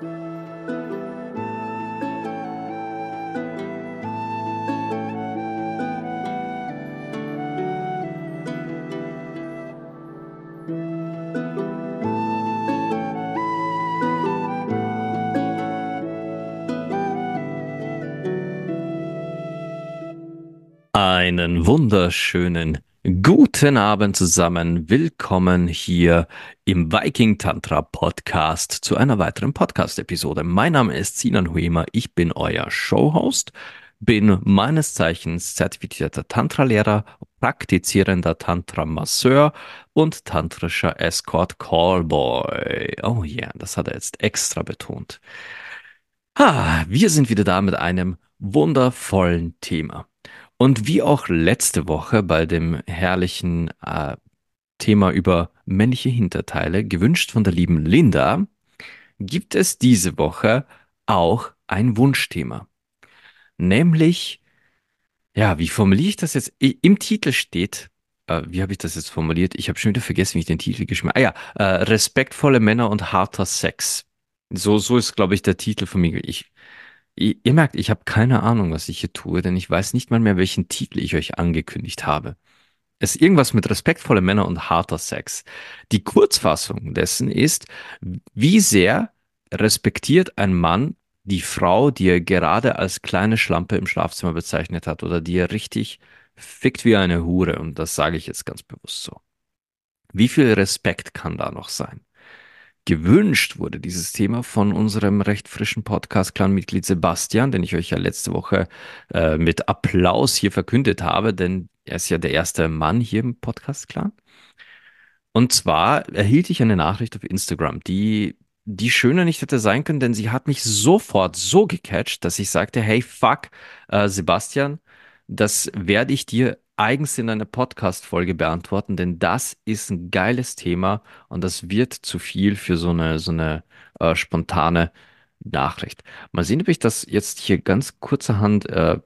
Einen wunderschönen guten Abend zusammen. Willkommen hier im Viking Tantra Podcast zu einer weiteren Podcast-Episode. Mein Name ist Sinan Huema, ich bin euer Showhost, bin meines Zeichens zertifizierter Tantra-Lehrer, praktizierender Tantra-Masseur und tantrischer Escort-Callboy. Oh ja, yeah, das hat er jetzt extra betont. Ah, wir sind wieder da mit einem wundervollen Thema. Und wie auch letzte Woche bei dem herrlichen äh, Thema über männliche Hinterteile, gewünscht von der lieben Linda, gibt es diese Woche auch ein Wunschthema. Nämlich, ja, wie formuliere ich das jetzt? Im Titel steht, äh, wie habe ich das jetzt formuliert? Ich habe schon wieder vergessen, wie ich den Titel geschrieben habe. Ah ja, äh, respektvolle Männer und harter Sex. So, so ist, glaube ich, der Titel von mir. Ich Ihr, ihr merkt, ich habe keine Ahnung, was ich hier tue, denn ich weiß nicht mal mehr, welchen Titel ich euch angekündigt habe. Es ist irgendwas mit respektvolle Männer und harter Sex. Die Kurzfassung dessen ist, wie sehr respektiert ein Mann die Frau, die er gerade als kleine Schlampe im Schlafzimmer bezeichnet hat oder die er richtig fickt wie eine Hure. Und das sage ich jetzt ganz bewusst so. Wie viel Respekt kann da noch sein? Gewünscht wurde, dieses Thema von unserem recht frischen Podcast-Clan-Mitglied Sebastian, den ich euch ja letzte Woche äh, mit Applaus hier verkündet habe, denn er ist ja der erste Mann hier im Podcast-Clan. Und zwar erhielt ich eine Nachricht auf Instagram, die die schöner nicht hätte sein können, denn sie hat mich sofort so gecatcht, dass ich sagte, hey, fuck, äh, Sebastian, das werde ich dir eigens in einer Podcast-Folge beantworten, denn das ist ein geiles Thema und das wird zu viel für so eine, so eine äh, spontane Nachricht. Mal sehen, ob ich das jetzt hier ganz kurzerhand äh,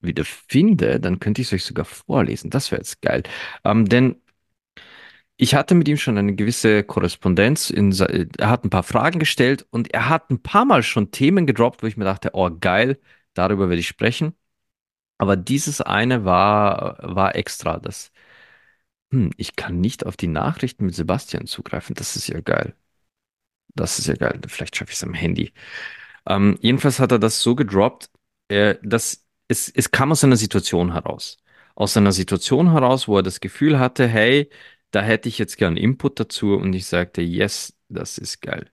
wieder finde, dann könnte ich es euch sogar vorlesen. Das wäre jetzt geil. Ähm, denn ich hatte mit ihm schon eine gewisse Korrespondenz. In, er hat ein paar Fragen gestellt und er hat ein paar Mal schon Themen gedroppt, wo ich mir dachte, oh geil, darüber werde ich sprechen. Aber dieses eine war, war extra. Das, hm, ich kann nicht auf die Nachrichten mit Sebastian zugreifen. Das ist ja geil. Das ist ja geil. Vielleicht schaffe ich es am Handy. Ähm, jedenfalls hat er das so gedroppt, äh, dass es, es kam aus einer Situation heraus. Aus einer Situation heraus, wo er das Gefühl hatte, hey, da hätte ich jetzt gern Input dazu und ich sagte, yes, das ist geil.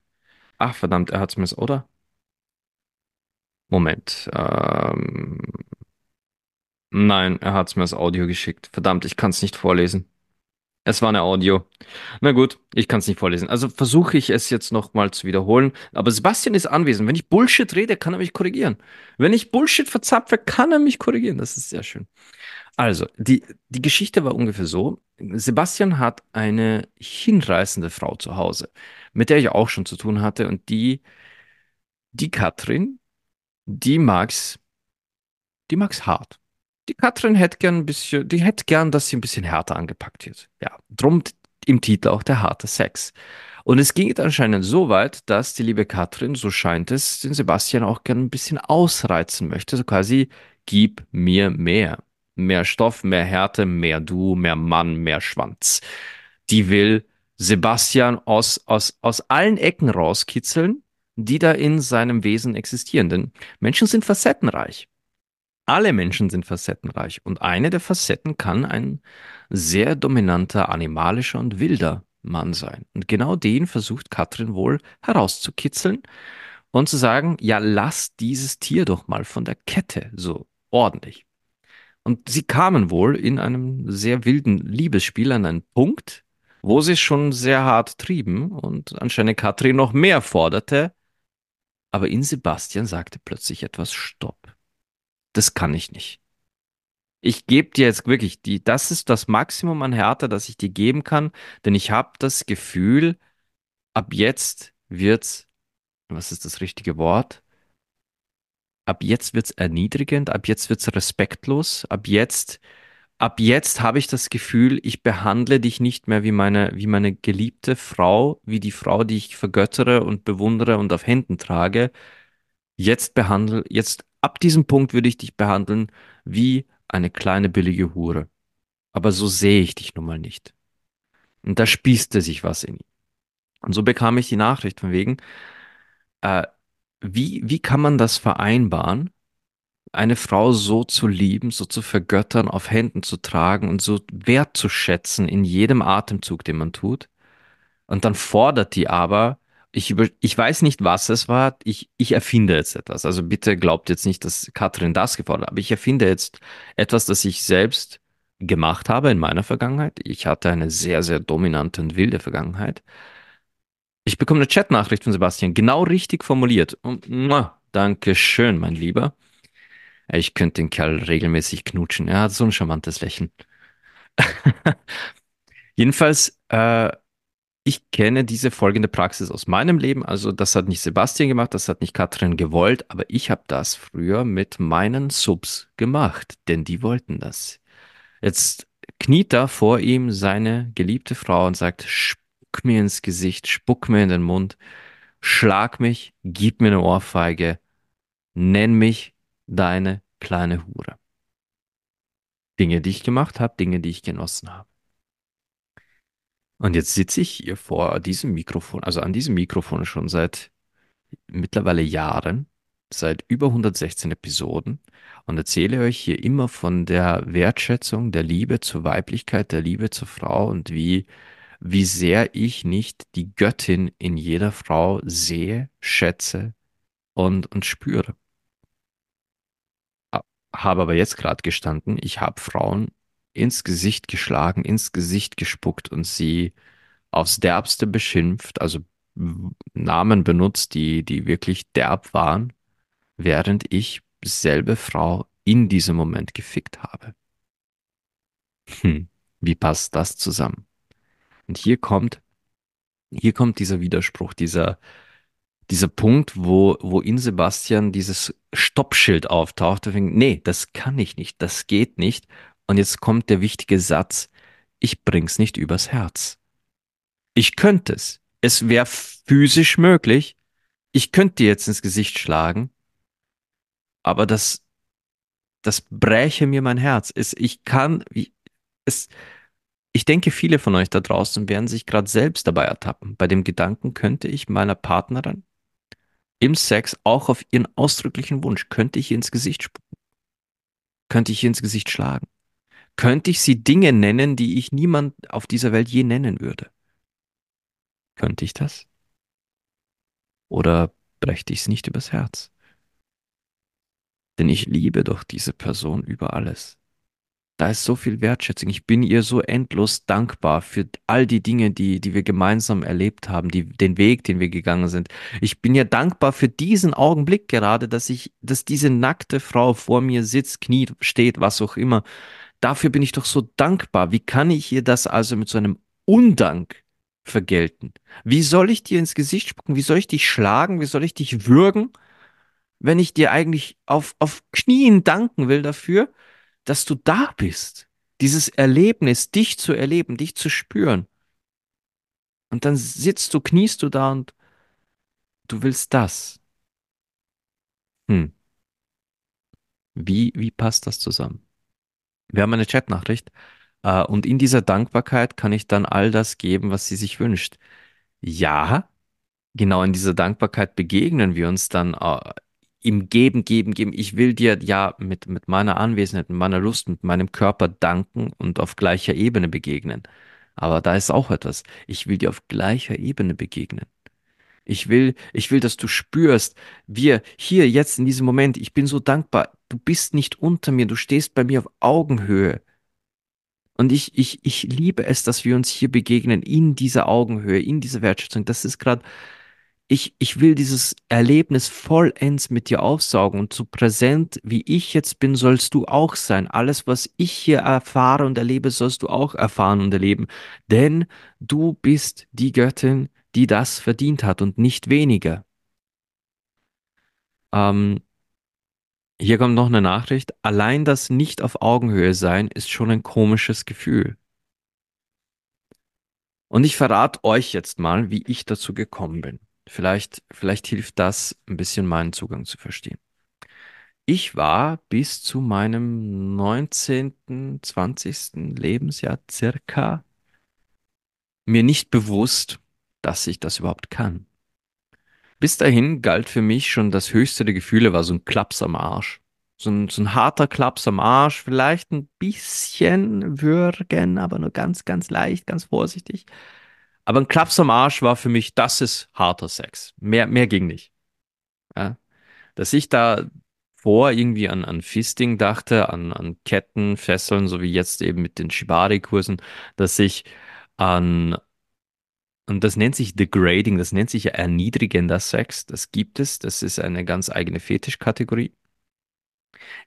Ach, verdammt, er hat es mir, oder? Moment. Ähm, Nein, er hat es mir als Audio geschickt. Verdammt, ich kann es nicht vorlesen. Es war eine Audio. Na gut, ich kann es nicht vorlesen. Also versuche ich es jetzt nochmal zu wiederholen. Aber Sebastian ist anwesend. Wenn ich Bullshit rede, kann er mich korrigieren. Wenn ich Bullshit verzapfe, kann er mich korrigieren. Das ist sehr schön. Also, die, die Geschichte war ungefähr so. Sebastian hat eine hinreißende Frau zu Hause, mit der ich auch schon zu tun hatte. Und die, die Katrin, die mag's, die mag's hart. Die Katrin hätte gern ein bisschen, die hätte gern, dass sie ein bisschen härter angepackt wird. Ja, drum im Titel auch der harte Sex. Und es ging anscheinend so weit, dass die liebe Katrin, so scheint es, den Sebastian auch gern ein bisschen ausreizen möchte. So quasi, gib mir mehr. Mehr Stoff, mehr Härte, mehr Du, mehr Mann, mehr Schwanz. Die will Sebastian aus, aus, aus allen Ecken rauskitzeln, die da in seinem Wesen existieren. Denn Menschen sind facettenreich. Alle Menschen sind facettenreich und eine der Facetten kann ein sehr dominanter, animalischer und wilder Mann sein. Und genau den versucht Katrin wohl herauszukitzeln und zu sagen, ja, lass dieses Tier doch mal von der Kette so ordentlich. Und sie kamen wohl in einem sehr wilden Liebesspiel an einen Punkt, wo sie schon sehr hart trieben und anscheinend Katrin noch mehr forderte. Aber in Sebastian sagte plötzlich etwas Stopp das kann ich nicht. Ich gebe dir jetzt wirklich die, das ist das Maximum an Härte, das ich dir geben kann, denn ich habe das Gefühl, ab jetzt wird's, was ist das richtige Wort? Ab jetzt wird's erniedrigend, ab jetzt wird's respektlos, ab jetzt ab jetzt habe ich das Gefühl, ich behandle dich nicht mehr wie meine, wie meine geliebte Frau, wie die Frau, die ich vergöttere und bewundere und auf Händen trage. Jetzt behandle, jetzt ab diesem Punkt würde ich dich behandeln wie eine kleine billige Hure. Aber so sehe ich dich nun mal nicht. Und da spießte sich was in ihm. Und so bekam ich die Nachricht von wegen, äh, wie, wie kann man das vereinbaren, eine Frau so zu lieben, so zu vergöttern, auf Händen zu tragen und so wertzuschätzen in jedem Atemzug, den man tut. Und dann fordert die aber, ich, über, ich weiß nicht, was es war, ich, ich erfinde jetzt etwas. Also bitte glaubt jetzt nicht, dass Katrin das gefordert hat, aber ich erfinde jetzt etwas, das ich selbst gemacht habe in meiner Vergangenheit. Ich hatte eine sehr, sehr dominante und wilde Vergangenheit. Ich bekomme eine Chatnachricht von Sebastian, genau richtig formuliert. Und, muah, danke schön, mein Lieber. Ich könnte den Kerl regelmäßig knutschen. Er hat so ein charmantes Lächeln. Jedenfalls, äh, ich kenne diese folgende Praxis aus meinem Leben. Also, das hat nicht Sebastian gemacht, das hat nicht Katrin gewollt, aber ich habe das früher mit meinen Subs gemacht, denn die wollten das. Jetzt kniet da vor ihm seine geliebte Frau und sagt, spuck mir ins Gesicht, spuck mir in den Mund, schlag mich, gib mir eine Ohrfeige, nenn mich deine kleine Hure. Dinge, die ich gemacht habe, Dinge, die ich genossen habe. Und jetzt sitze ich hier vor diesem Mikrofon, also an diesem Mikrofon schon seit mittlerweile Jahren, seit über 116 Episoden und erzähle euch hier immer von der Wertschätzung, der Liebe zur Weiblichkeit, der Liebe zur Frau und wie, wie sehr ich nicht die Göttin in jeder Frau sehe, schätze und, und spüre. Habe aber jetzt gerade gestanden, ich habe Frauen ins Gesicht geschlagen, ins Gesicht gespuckt und sie aufs Derbste beschimpft, also Namen benutzt, die, die wirklich derb waren, während ich selbe Frau in diesem Moment gefickt habe. Hm, wie passt das zusammen? Und hier kommt, hier kommt dieser Widerspruch, dieser, dieser Punkt, wo, wo in Sebastian dieses Stoppschild auftaucht. Nee, das kann ich nicht, das geht nicht. Und jetzt kommt der wichtige Satz, ich bring's nicht übers Herz. Ich könnte es. Es wäre physisch möglich. Ich könnte dir jetzt ins Gesicht schlagen. Aber das, das bräche mir mein Herz. Es, ich kann, es, ich denke, viele von euch da draußen werden sich gerade selbst dabei ertappen. Bei dem Gedanken könnte ich meiner Partnerin im Sex auch auf ihren ausdrücklichen Wunsch, könnte ich ihr ins Gesicht spucken? Könnte ich ihr ins Gesicht schlagen? Könnte ich sie Dinge nennen, die ich niemand auf dieser Welt je nennen würde? Könnte ich das? Oder brächte ich es nicht übers Herz? Denn ich liebe doch diese Person über alles. Da ist so viel Wertschätzung. Ich bin ihr so endlos dankbar für all die Dinge, die, die wir gemeinsam erlebt haben, die, den Weg, den wir gegangen sind. Ich bin ihr dankbar für diesen Augenblick gerade, dass ich, dass diese nackte Frau vor mir sitzt, kniet, steht, was auch immer. Dafür bin ich doch so dankbar. Wie kann ich ihr das also mit so einem Undank vergelten? Wie soll ich dir ins Gesicht spucken? Wie soll ich dich schlagen? Wie soll ich dich würgen, wenn ich dir eigentlich auf, auf Knien danken will dafür? dass du da bist. Dieses Erlebnis, dich zu erleben, dich zu spüren. Und dann sitzt du, kniest du da und du willst das. Hm. Wie, wie passt das zusammen? Wir haben eine Chatnachricht äh, und in dieser Dankbarkeit kann ich dann all das geben, was sie sich wünscht. Ja, genau in dieser Dankbarkeit begegnen wir uns dann äh, im Geben, Geben, Geben. Ich will dir ja mit, mit meiner Anwesenheit, mit meiner Lust, mit meinem Körper danken und auf gleicher Ebene begegnen. Aber da ist auch etwas. Ich will dir auf gleicher Ebene begegnen. Ich will, ich will, dass du spürst, wir hier jetzt in diesem Moment, ich bin so dankbar. Du bist nicht unter mir, du stehst bei mir auf Augenhöhe. Und ich, ich, ich liebe es, dass wir uns hier begegnen in dieser Augenhöhe, in dieser Wertschätzung. Das ist gerade ich, ich will dieses Erlebnis vollends mit dir aufsaugen und so präsent wie ich jetzt bin, sollst du auch sein. Alles, was ich hier erfahre und erlebe, sollst du auch erfahren und erleben. Denn du bist die Göttin, die das verdient hat und nicht weniger. Ähm, Hier kommt noch eine Nachricht. Allein das Nicht auf Augenhöhe sein ist schon ein komisches Gefühl. Und ich verrate euch jetzt mal, wie ich dazu gekommen bin. Vielleicht, vielleicht hilft das, ein bisschen meinen Zugang zu verstehen. Ich war bis zu meinem 19., 20. Lebensjahr circa mir nicht bewusst, dass ich das überhaupt kann. Bis dahin galt für mich schon das höchste der Gefühle war so ein Klaps am Arsch. So ein, so ein harter Klaps am Arsch, vielleicht ein bisschen würgen, aber nur ganz, ganz leicht, ganz vorsichtig. Aber ein Klaps am Arsch war für mich, das ist harter Sex. Mehr, mehr ging nicht. Ja? Dass ich da vor irgendwie an, an Fisting dachte, an, an Ketten, Fesseln, so wie jetzt eben mit den Shibari-Kursen, dass ich an, und das nennt sich Degrading, das nennt sich ja erniedrigender Sex, das gibt es, das ist eine ganz eigene Fetischkategorie.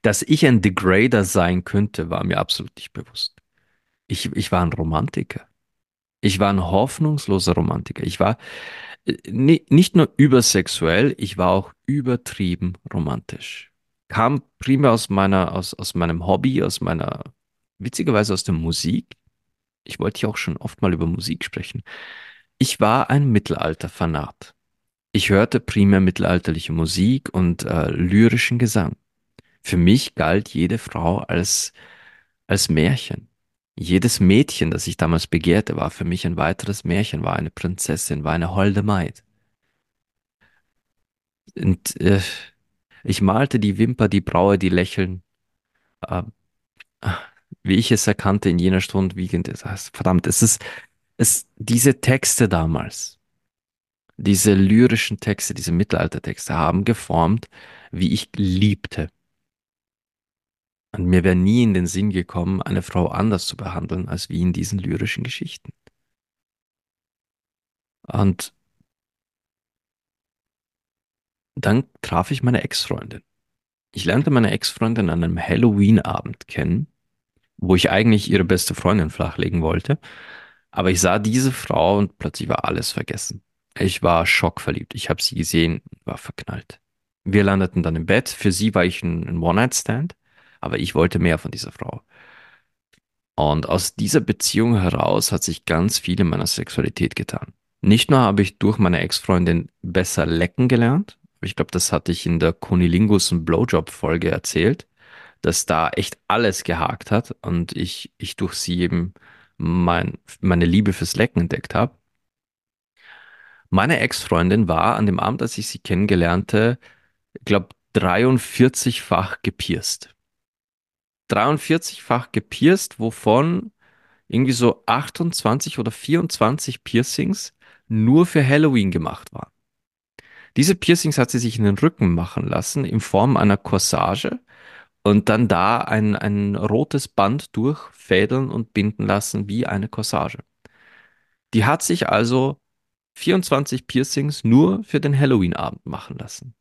Dass ich ein Degrader sein könnte, war mir absolut nicht bewusst. Ich, ich war ein Romantiker. Ich war ein hoffnungsloser Romantiker. Ich war äh, ni- nicht nur übersexuell, ich war auch übertrieben romantisch. Kam primär aus meiner, aus, aus meinem Hobby, aus meiner, witzigerweise aus der Musik. Ich wollte ja auch schon oft mal über Musik sprechen. Ich war ein Mittelalter-Fanat. Ich hörte primär mittelalterliche Musik und äh, lyrischen Gesang. Für mich galt jede Frau als, als Märchen. Jedes Mädchen, das ich damals begehrte, war für mich ein weiteres Märchen, war eine Prinzessin, war eine holde Maid. Und äh, ich malte die Wimper, die Braue, die Lächeln, äh, wie ich es erkannte in jener Stunde, wiegend verdammt, es ist, es, diese Texte damals, diese lyrischen Texte, diese Mittelaltertexte haben geformt, wie ich liebte. Und mir wäre nie in den Sinn gekommen, eine Frau anders zu behandeln, als wie in diesen lyrischen Geschichten. Und dann traf ich meine Ex-Freundin. Ich lernte meine Ex-Freundin an einem Halloween-Abend kennen, wo ich eigentlich ihre beste Freundin flachlegen wollte. Aber ich sah diese Frau und plötzlich war alles vergessen. Ich war schockverliebt. Ich habe sie gesehen, war verknallt. Wir landeten dann im Bett. Für sie war ich ein, One-Night-Stand, aber ich wollte mehr von dieser Frau. Und aus dieser Beziehung heraus hat sich ganz viel in meiner Sexualität getan. Nicht nur habe ich durch meine Ex-Freundin besser lecken gelernt, ich glaube, das hatte ich in der Kunilingus und Blowjob-Folge erzählt, dass da echt alles gehakt hat und ich, ich durch sie eben mein, meine Liebe fürs Lecken entdeckt habe. Meine Ex-Freundin war an dem Abend, als ich sie kennengelernte, glaube, 43-fach gepierst. 43-fach gepierst, wovon irgendwie so 28 oder 24 Piercings nur für Halloween gemacht waren. Diese Piercings hat sie sich in den Rücken machen lassen in Form einer Corsage und dann da ein, ein rotes Band durchfädeln und binden lassen wie eine Corsage. Die hat sich also 24 Piercings nur für den Halloween-Abend machen lassen.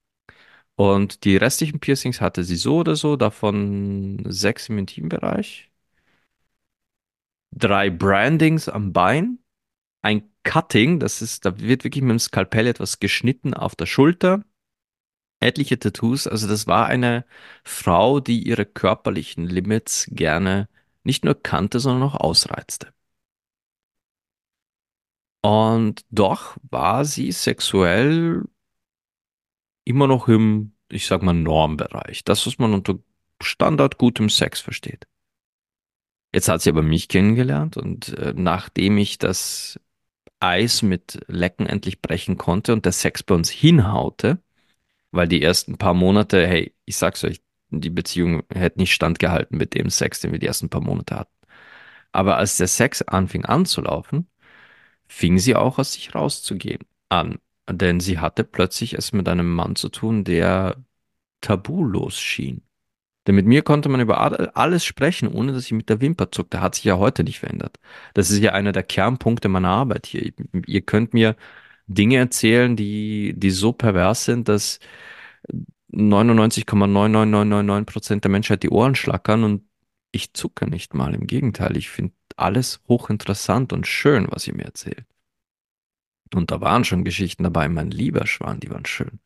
Und die restlichen Piercings hatte sie so oder so, davon sechs im Intimbereich, drei Brandings am Bein, ein Cutting, das ist, da wird wirklich mit dem Skalpell etwas geschnitten auf der Schulter, etliche Tattoos. Also das war eine Frau, die ihre körperlichen Limits gerne nicht nur kannte, sondern auch ausreizte. Und doch war sie sexuell immer noch im, ich sag mal, Normbereich. Das, was man unter Standard gutem Sex versteht. Jetzt hat sie aber mich kennengelernt und äh, nachdem ich das Eis mit Lecken endlich brechen konnte und der Sex bei uns hinhaute, weil die ersten paar Monate, hey, ich sag's euch, die Beziehung hätte nicht standgehalten mit dem Sex, den wir die ersten paar Monate hatten. Aber als der Sex anfing anzulaufen, fing sie auch aus sich rauszugehen an. Denn sie hatte plötzlich es mit einem Mann zu tun, der tabulos schien. Denn mit mir konnte man über alles sprechen, ohne dass ich mit der Wimper zuckte. Hat sich ja heute nicht verändert. Das ist ja einer der Kernpunkte meiner Arbeit hier. Ihr könnt mir Dinge erzählen, die, die so pervers sind, dass 99,99999 Prozent der Menschheit die Ohren schlackern und ich zucke nicht mal. Im Gegenteil, ich finde alles hochinteressant und schön, was ihr mir erzählt. Und da waren schon Geschichten dabei, mein lieber Schwan, die waren schön.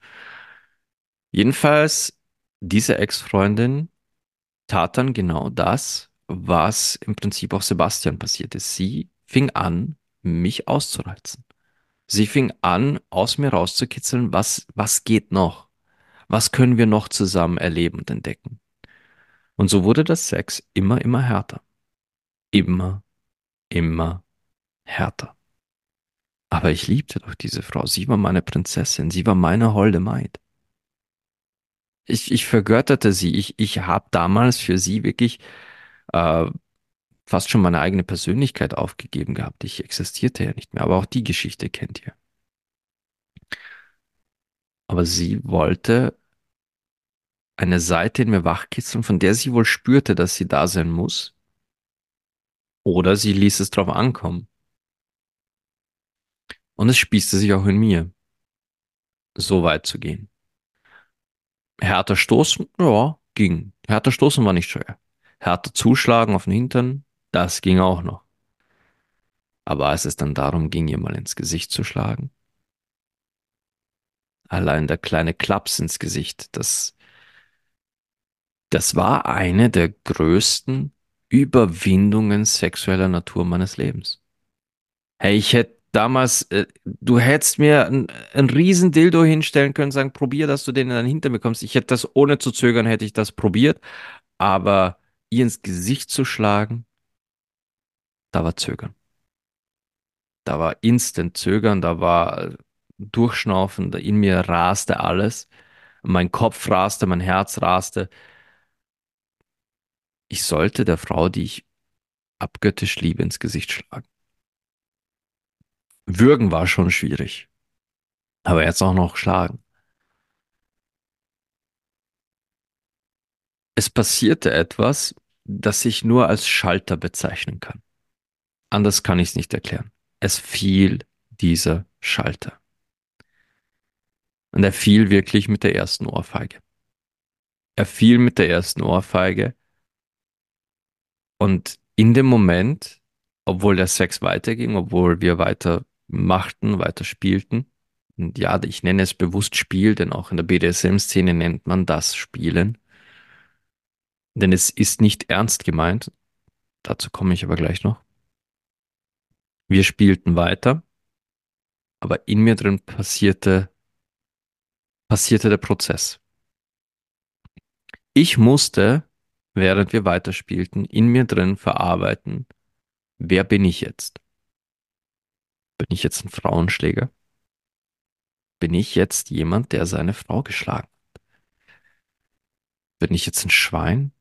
Jedenfalls diese Ex-Freundin tat dann genau das, was im Prinzip auch Sebastian passiert ist. Sie fing an, mich auszureizen. Sie fing an, aus mir rauszukitzeln, was, was geht noch? Was können wir noch zusammen erleben und entdecken? Und so wurde das Sex immer, immer härter. Immer, immer härter. Aber ich liebte doch diese Frau. Sie war meine Prinzessin. Sie war meine holde Maid. Ich, ich vergötterte sie. Ich, ich habe damals für sie wirklich äh, fast schon meine eigene Persönlichkeit aufgegeben gehabt. Ich existierte ja nicht mehr. Aber auch die Geschichte kennt ihr. Aber sie wollte eine Seite in mir wachkitzeln, von der sie wohl spürte, dass sie da sein muss. Oder sie ließ es drauf ankommen. Und es spießte sich auch in mir, so weit zu gehen. Härter stoßen, ja, ging. Härter stoßen war nicht schwer. Härter zuschlagen auf den Hintern, das ging auch noch. Aber als es dann darum ging, ihr mal ins Gesicht zu schlagen, allein der kleine Klaps ins Gesicht, das, das war eine der größten Überwindungen sexueller Natur meines Lebens. Hey, ich hätte damals, äh, du hättest mir ein, ein riesen Dildo hinstellen können, sagen, probier, dass du den in deinen Hintern bekommst. Ich hätte das ohne zu zögern, hätte ich das probiert. Aber ihr ins Gesicht zu schlagen, da war Zögern. Da war instant Zögern, da war äh, Durchschnaufen, da in mir raste alles. Mein Kopf raste, mein Herz raste. Ich sollte der Frau, die ich abgöttisch liebe, ins Gesicht schlagen. Würgen war schon schwierig. Aber jetzt auch noch schlagen. Es passierte etwas, das ich nur als Schalter bezeichnen kann. Anders kann ich es nicht erklären. Es fiel dieser Schalter. Und er fiel wirklich mit der ersten Ohrfeige. Er fiel mit der ersten Ohrfeige. Und in dem Moment, obwohl der Sex weiterging, obwohl wir weiter machten, weiter spielten, und ja, ich nenne es bewusst Spiel, denn auch in der BDSM-Szene nennt man das Spielen. Denn es ist nicht ernst gemeint. Dazu komme ich aber gleich noch. Wir spielten weiter, aber in mir drin passierte, passierte der Prozess. Ich musste, während wir weiterspielten, in mir drin verarbeiten, wer bin ich jetzt? Bin ich jetzt ein Frauenschläger? Bin ich jetzt jemand, der seine Frau geschlagen hat? Bin ich jetzt ein Schwein?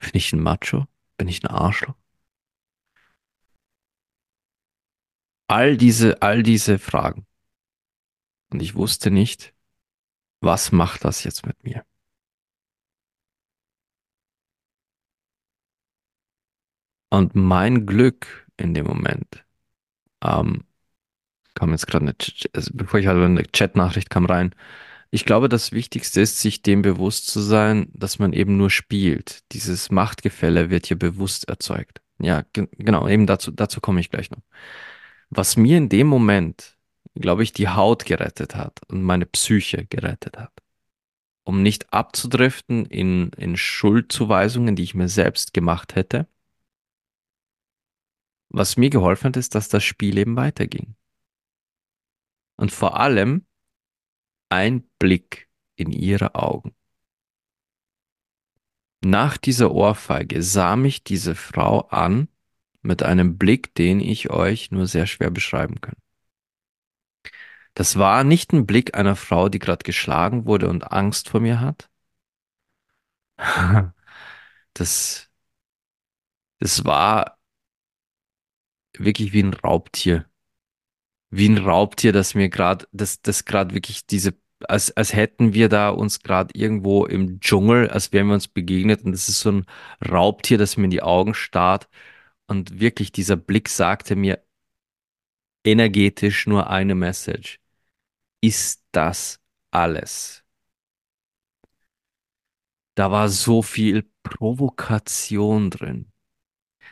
Bin ich ein Macho? Bin ich ein Arschloch? All diese, all diese Fragen. Und ich wusste nicht, was macht das jetzt mit mir? Und mein Glück in dem Moment, ähm, kam jetzt gerade eine, also bevor ich hatte, eine Chat-Nachricht kam rein. Ich glaube, das Wichtigste ist, sich dem bewusst zu sein, dass man eben nur spielt. Dieses Machtgefälle wird hier bewusst erzeugt. Ja, ge genau, eben dazu, dazu komme ich gleich noch. Was mir in dem Moment, glaube ich, die Haut gerettet hat und meine Psyche gerettet hat, um nicht abzudriften in, in Schuldzuweisungen, die ich mir selbst gemacht hätte. Was mir geholfen hat, ist, dass das Spiel eben weiterging. Und vor allem ein Blick in ihre Augen. Nach dieser Ohrfeige sah mich diese Frau an mit einem Blick, den ich euch nur sehr schwer beschreiben kann. Das war nicht ein Blick einer Frau, die gerade geschlagen wurde und Angst vor mir hat. Das, das war wirklich wie ein Raubtier wie ein Raubtier, das mir gerade, das, das gerade wirklich diese, als, als hätten wir da uns gerade irgendwo im Dschungel, als wären wir uns begegnet und das ist so ein Raubtier, das mir in die Augen starrt und wirklich dieser Blick sagte mir energetisch nur eine Message. Ist das alles? Da war so viel Provokation drin.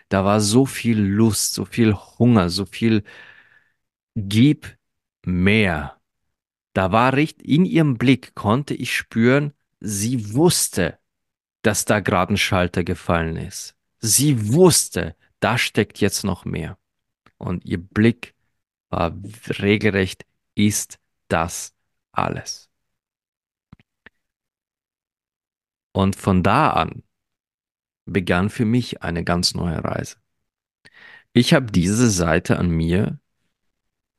Da war so viel Lust, so viel Hunger, so viel Gib mehr. Da war richtig, in ihrem Blick konnte ich spüren, sie wusste, dass da gerade ein Schalter gefallen ist. Sie wusste, da steckt jetzt noch mehr. Und ihr Blick war regelrecht, ist das alles. Und von da an begann für mich eine ganz neue Reise. Ich habe diese Seite an mir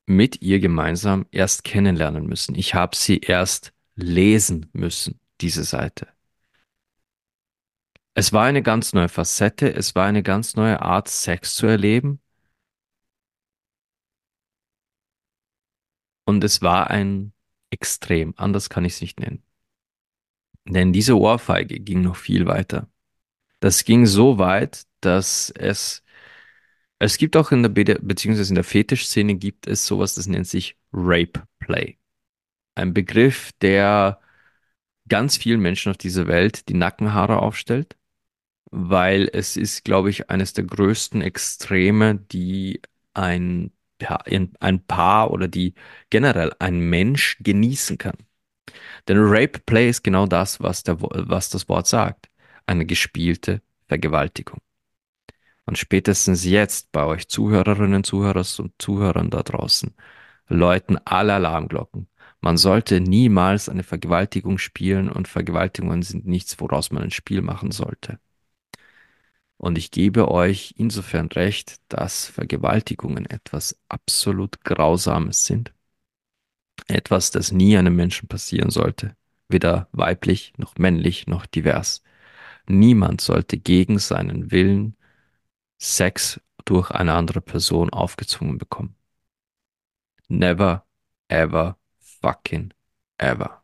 mit ihr gemeinsam erst kennenlernen müssen. Ich habe sie erst lesen müssen, diese Seite. Es war eine ganz neue Facette, es war eine ganz neue Art, Sex zu erleben. Und es war ein Extrem, anders kann ich es nicht nennen. Denn diese Ohrfeige ging noch viel weiter. Das ging so weit, dass es, es gibt auch in der, Be beziehungsweise in der Fetischszene gibt es sowas, das nennt sich Rape Play. Ein Begriff, der ganz vielen Menschen auf dieser Welt die Nackenhaare aufstellt, weil es ist, glaube ich, eines der größten Extreme, die ein, ein Paar oder die generell ein Mensch genießen kann. Denn Rape Play ist genau das, was, der, was das Wort sagt. Eine gespielte Vergewaltigung. Und spätestens jetzt bei euch Zuhörerinnen, Zuhörer und Zuhörern da draußen läuten alle Alarmglocken. Man sollte niemals eine Vergewaltigung spielen und Vergewaltigungen sind nichts, woraus man ein Spiel machen sollte. Und ich gebe euch insofern recht, dass Vergewaltigungen etwas absolut Grausames sind. Etwas, das nie einem Menschen passieren sollte. Weder weiblich, noch männlich, noch divers. Niemand sollte gegen seinen Willen Sex durch eine andere Person aufgezwungen bekommen. Never, ever, fucking, ever.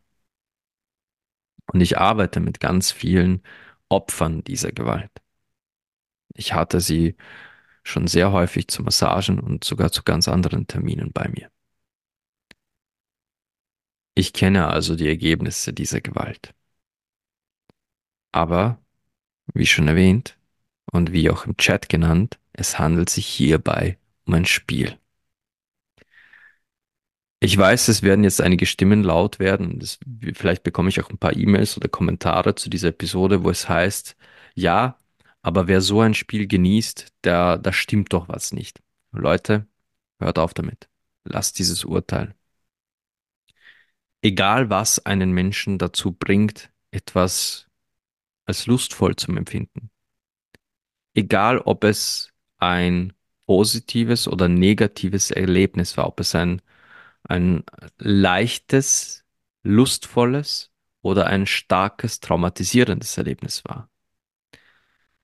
Und ich arbeite mit ganz vielen Opfern dieser Gewalt. Ich hatte sie schon sehr häufig zu Massagen und sogar zu ganz anderen Terminen bei mir. Ich kenne also die Ergebnisse dieser Gewalt. Aber, wie schon erwähnt und wie auch im Chat genannt, es handelt sich hierbei um ein Spiel. Ich weiß, es werden jetzt einige Stimmen laut werden. Das, vielleicht bekomme ich auch ein paar E-Mails oder Kommentare zu dieser Episode, wo es heißt, ja, aber wer so ein Spiel genießt, da, da stimmt doch was nicht. Leute, hört auf damit. Lasst dieses Urteil egal was einen Menschen dazu bringt, etwas als lustvoll zu empfinden. Egal ob es ein positives oder negatives Erlebnis war, ob es ein, ein leichtes, lustvolles oder ein starkes, traumatisierendes Erlebnis war.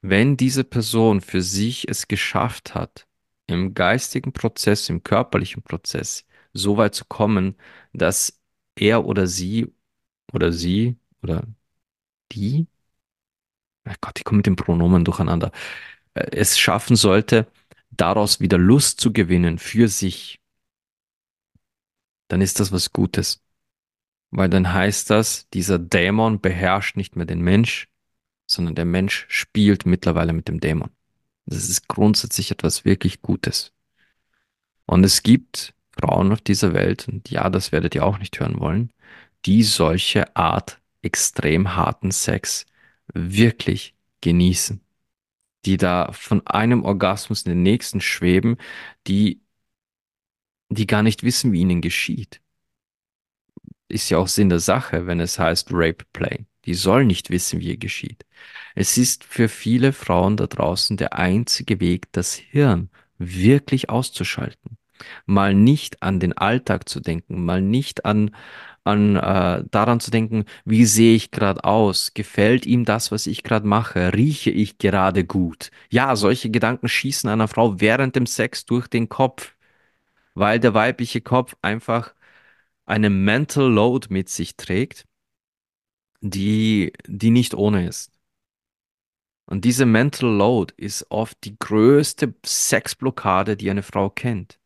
Wenn diese Person für sich es geschafft hat, im geistigen Prozess, im körperlichen Prozess, so weit zu kommen, dass er oder sie oder sie oder die, oh Gott, ich komme mit den Pronomen durcheinander, äh, es schaffen sollte, daraus wieder Lust zu gewinnen für sich, dann ist das was Gutes. Weil dann heißt das, dieser Dämon beherrscht nicht mehr den Mensch, sondern der Mensch spielt mittlerweile mit dem Dämon. Das ist grundsätzlich etwas wirklich Gutes. Und es gibt Frauen auf dieser Welt, und ja, das werdet ihr auch nicht hören wollen, die solche Art extrem harten Sex wirklich genießen. Die da von einem Orgasmus in den nächsten schweben, die, die gar nicht wissen, wie ihnen geschieht. Ist ja auch Sinn der Sache, wenn es heißt Rape Play. Die sollen nicht wissen, wie ihr geschieht. Es ist für viele Frauen da draußen der einzige Weg, das Hirn wirklich auszuschalten mal nicht an den Alltag zu denken, mal nicht an, an äh, daran zu denken, wie sehe ich gerade aus? Gefällt ihm das, was ich gerade mache? Rieche ich gerade gut? Ja, solche Gedanken schießen einer Frau während dem Sex durch den Kopf, weil der weibliche Kopf einfach eine Mental Load mit sich trägt, die, die nicht ohne ist. Und diese Mental Load ist oft die größte Sexblockade, die eine Frau kennt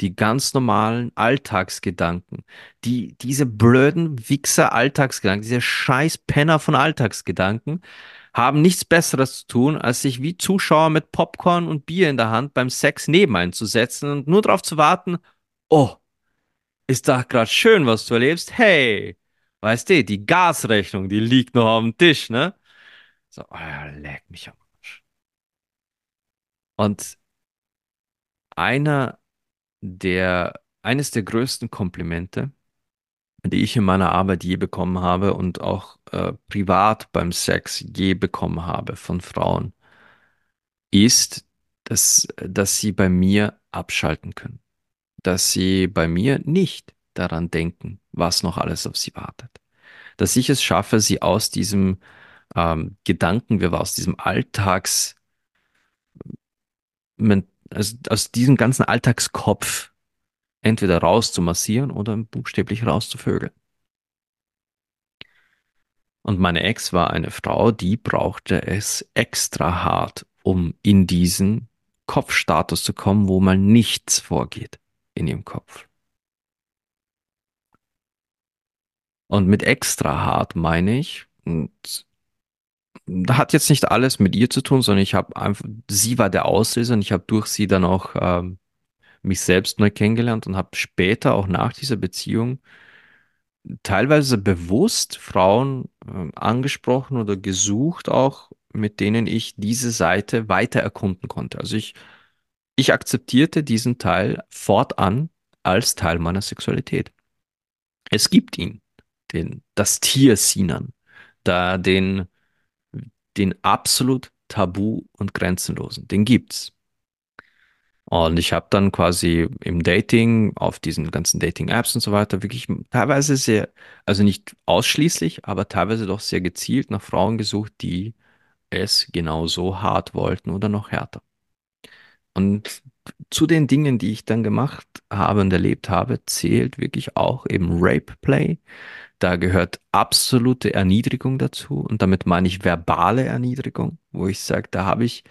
die ganz normalen Alltagsgedanken, die, diese blöden Wichser Alltagsgedanken, diese scheiß Penner von Alltagsgedanken, haben nichts Besseres zu tun, als sich wie Zuschauer mit Popcorn und Bier in der Hand beim Sex neben einzusetzen und nur darauf zu warten, oh, ist da gerade schön, was du erlebst? Hey, weißt du, die Gasrechnung, die liegt noch auf dem Tisch, ne? So, oh leck mich am Arsch. Und einer der, eines der größten Komplimente, die ich in meiner Arbeit je bekommen habe und auch äh, privat beim Sex je bekommen habe von Frauen, ist, dass, dass sie bei mir abschalten können. Dass sie bei mir nicht daran denken, was noch alles auf sie wartet. Dass ich es schaffe, sie aus diesem ähm, Gedankenwirrwarr, aus diesem Alltags, also aus diesem ganzen Alltagskopf entweder rauszumassieren oder buchstäblich rauszuvögeln. Und meine Ex war eine Frau, die brauchte es extra hart, um in diesen Kopfstatus zu kommen, wo mal nichts vorgeht in ihrem Kopf. Und mit extra hart meine ich, und da hat jetzt nicht alles mit ihr zu tun, sondern ich habe einfach, sie war der Auslöser und ich habe durch sie dann auch ähm, mich selbst neu kennengelernt und habe später auch nach dieser Beziehung teilweise bewusst Frauen äh, angesprochen oder gesucht, auch mit denen ich diese Seite weiter erkunden konnte. Also ich, ich akzeptierte diesen Teil fortan als Teil meiner Sexualität. Es gibt ihn, den, das Tier Sinan, da den, den absolut tabu und grenzenlosen, den gibt's. Und ich habe dann quasi im Dating, auf diesen ganzen Dating-Apps und so weiter, wirklich teilweise sehr, also nicht ausschließlich, aber teilweise doch sehr gezielt nach Frauen gesucht, die es genauso hart wollten oder noch härter. Und zu den Dingen, die ich dann gemacht habe und erlebt habe, zählt wirklich auch eben Rape Play. Da gehört absolute Erniedrigung dazu und damit meine ich verbale Erniedrigung, wo ich sage, da habe ich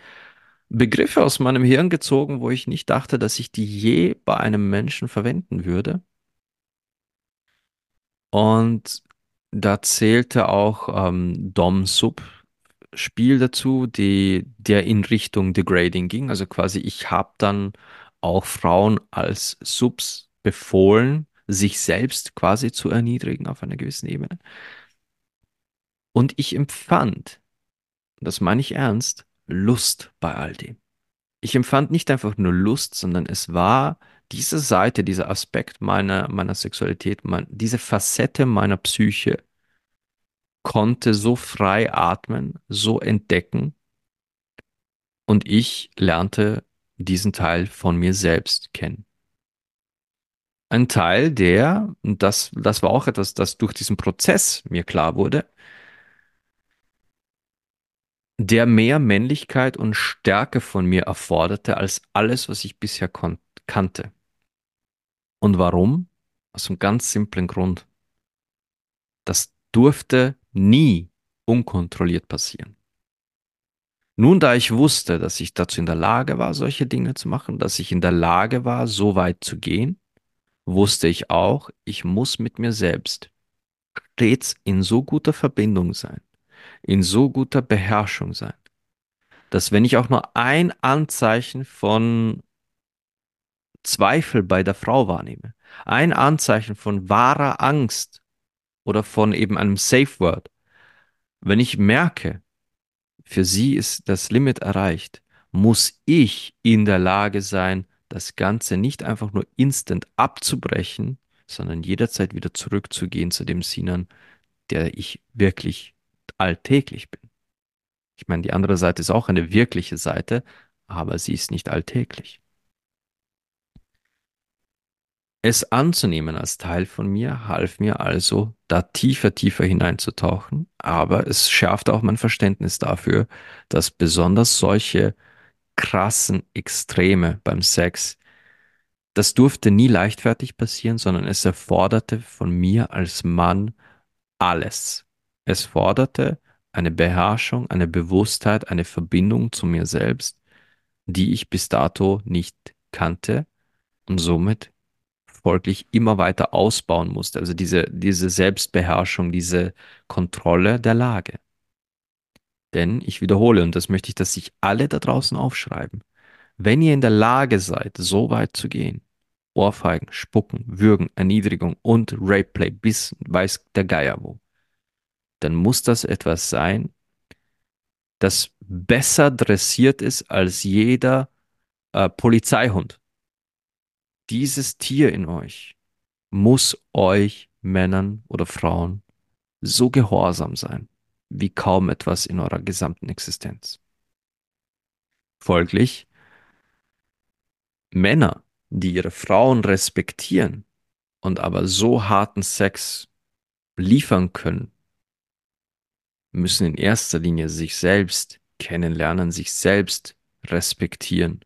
Begriffe aus meinem Hirn gezogen, wo ich nicht dachte, dass ich die je bei einem Menschen verwenden würde. Und da zählte auch ähm, Dom-Sub-Spiel dazu, die, der in Richtung Degrading ging. Also quasi, ich habe dann auch Frauen als Subs befohlen, sich selbst quasi zu erniedrigen auf einer gewissen Ebene. Und ich empfand, das meine ich ernst, Lust bei all dem. Ich empfand nicht einfach nur Lust, sondern es war diese Seite, dieser Aspekt meiner, meiner Sexualität, mein, diese Facette meiner Psyche konnte so frei atmen, so entdecken und ich lernte diesen Teil von mir selbst kennen. Ein Teil, der, und das, das war auch etwas, das durch diesen Prozess mir klar wurde, der mehr Männlichkeit und Stärke von mir erforderte als alles, was ich bisher kannte. Und warum? Aus einem ganz simplen Grund. Das durfte nie unkontrolliert passieren. Nun, da ich wusste, dass ich dazu in der Lage war, solche Dinge zu machen, dass ich in der Lage war, so weit zu gehen, wusste ich auch, ich muss mit mir selbst stets in so guter Verbindung sein, in so guter Beherrschung sein, dass wenn ich auch nur ein Anzeichen von Zweifel bei der Frau wahrnehme, ein Anzeichen von wahrer Angst oder von eben einem Safe Word, wenn ich merke, für sie ist das Limit erreicht, muss ich in der Lage sein, das Ganze nicht einfach nur instant abzubrechen, sondern jederzeit wieder zurückzugehen zu dem Sinan, der ich wirklich alltäglich bin. Ich meine, die andere Seite ist auch eine wirkliche Seite, aber sie ist nicht alltäglich. Es anzunehmen als Teil von mir half mir also, da tiefer, tiefer hineinzutauchen, aber es schärfte auch mein Verständnis dafür, dass besonders solche krassen Extreme beim Sex, das durfte nie leichtfertig passieren, sondern es erforderte von mir als Mann alles. Es forderte eine Beherrschung, eine Bewusstheit, eine Verbindung zu mir selbst, die ich bis dato nicht kannte und somit folglich immer weiter ausbauen musste. Also diese, diese Selbstbeherrschung, diese Kontrolle der Lage. Denn ich wiederhole, und das möchte ich, dass sich alle da draußen aufschreiben, wenn ihr in der Lage seid, so weit zu gehen, Ohrfeigen, Spucken, Würgen, Erniedrigung und Rapeplay bis weiß der Geier wo, dann muss das etwas sein, das besser dressiert ist als jeder äh, Polizeihund. Dieses Tier in euch muss euch Männern oder Frauen so gehorsam sein wie kaum etwas in eurer gesamten Existenz. Folglich, Männer, die ihre Frauen respektieren und aber so harten Sex liefern können, müssen in erster Linie sich selbst kennenlernen, sich selbst respektieren,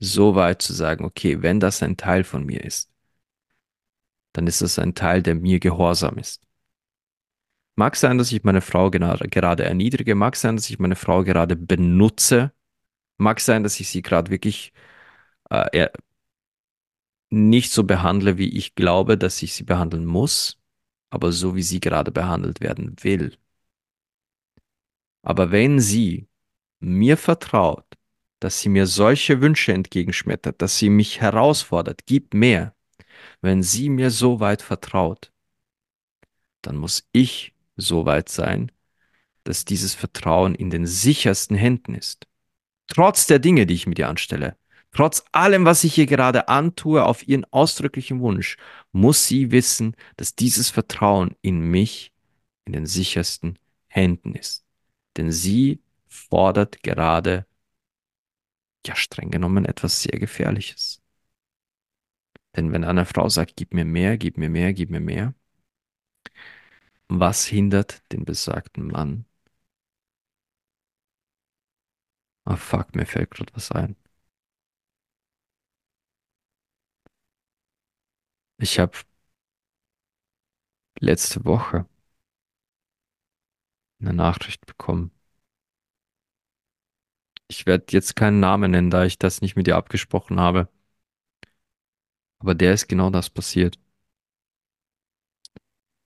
so weit zu sagen, okay, wenn das ein Teil von mir ist, dann ist es ein Teil, der mir gehorsam ist. Mag sein, dass ich meine Frau gerade, gerade erniedrige, mag sein, dass ich meine Frau gerade benutze, mag sein, dass ich sie gerade wirklich äh, nicht so behandle, wie ich glaube, dass ich sie behandeln muss, aber so, wie sie gerade behandelt werden will. Aber wenn sie mir vertraut, dass sie mir solche Wünsche entgegenschmettert, dass sie mich herausfordert, gib mehr, wenn sie mir so weit vertraut, dann muss ich so weit sein, dass dieses Vertrauen in den sichersten Händen ist. Trotz der Dinge, die ich mit ihr anstelle, trotz allem, was ich ihr gerade antue, auf ihren ausdrücklichen Wunsch, muss sie wissen, dass dieses Vertrauen in mich in den sichersten Händen ist. Denn sie fordert gerade, ja streng genommen, etwas sehr Gefährliches. Denn wenn eine Frau sagt, gib mir mehr, gib mir mehr, gib mir mehr, was hindert den besagten Mann? Ah, fuck, mir fällt gerade was ein. Ich habe letzte Woche eine Nachricht bekommen. Ich werde jetzt keinen Namen nennen, da ich das nicht mit ihr abgesprochen habe. Aber der ist genau das passiert.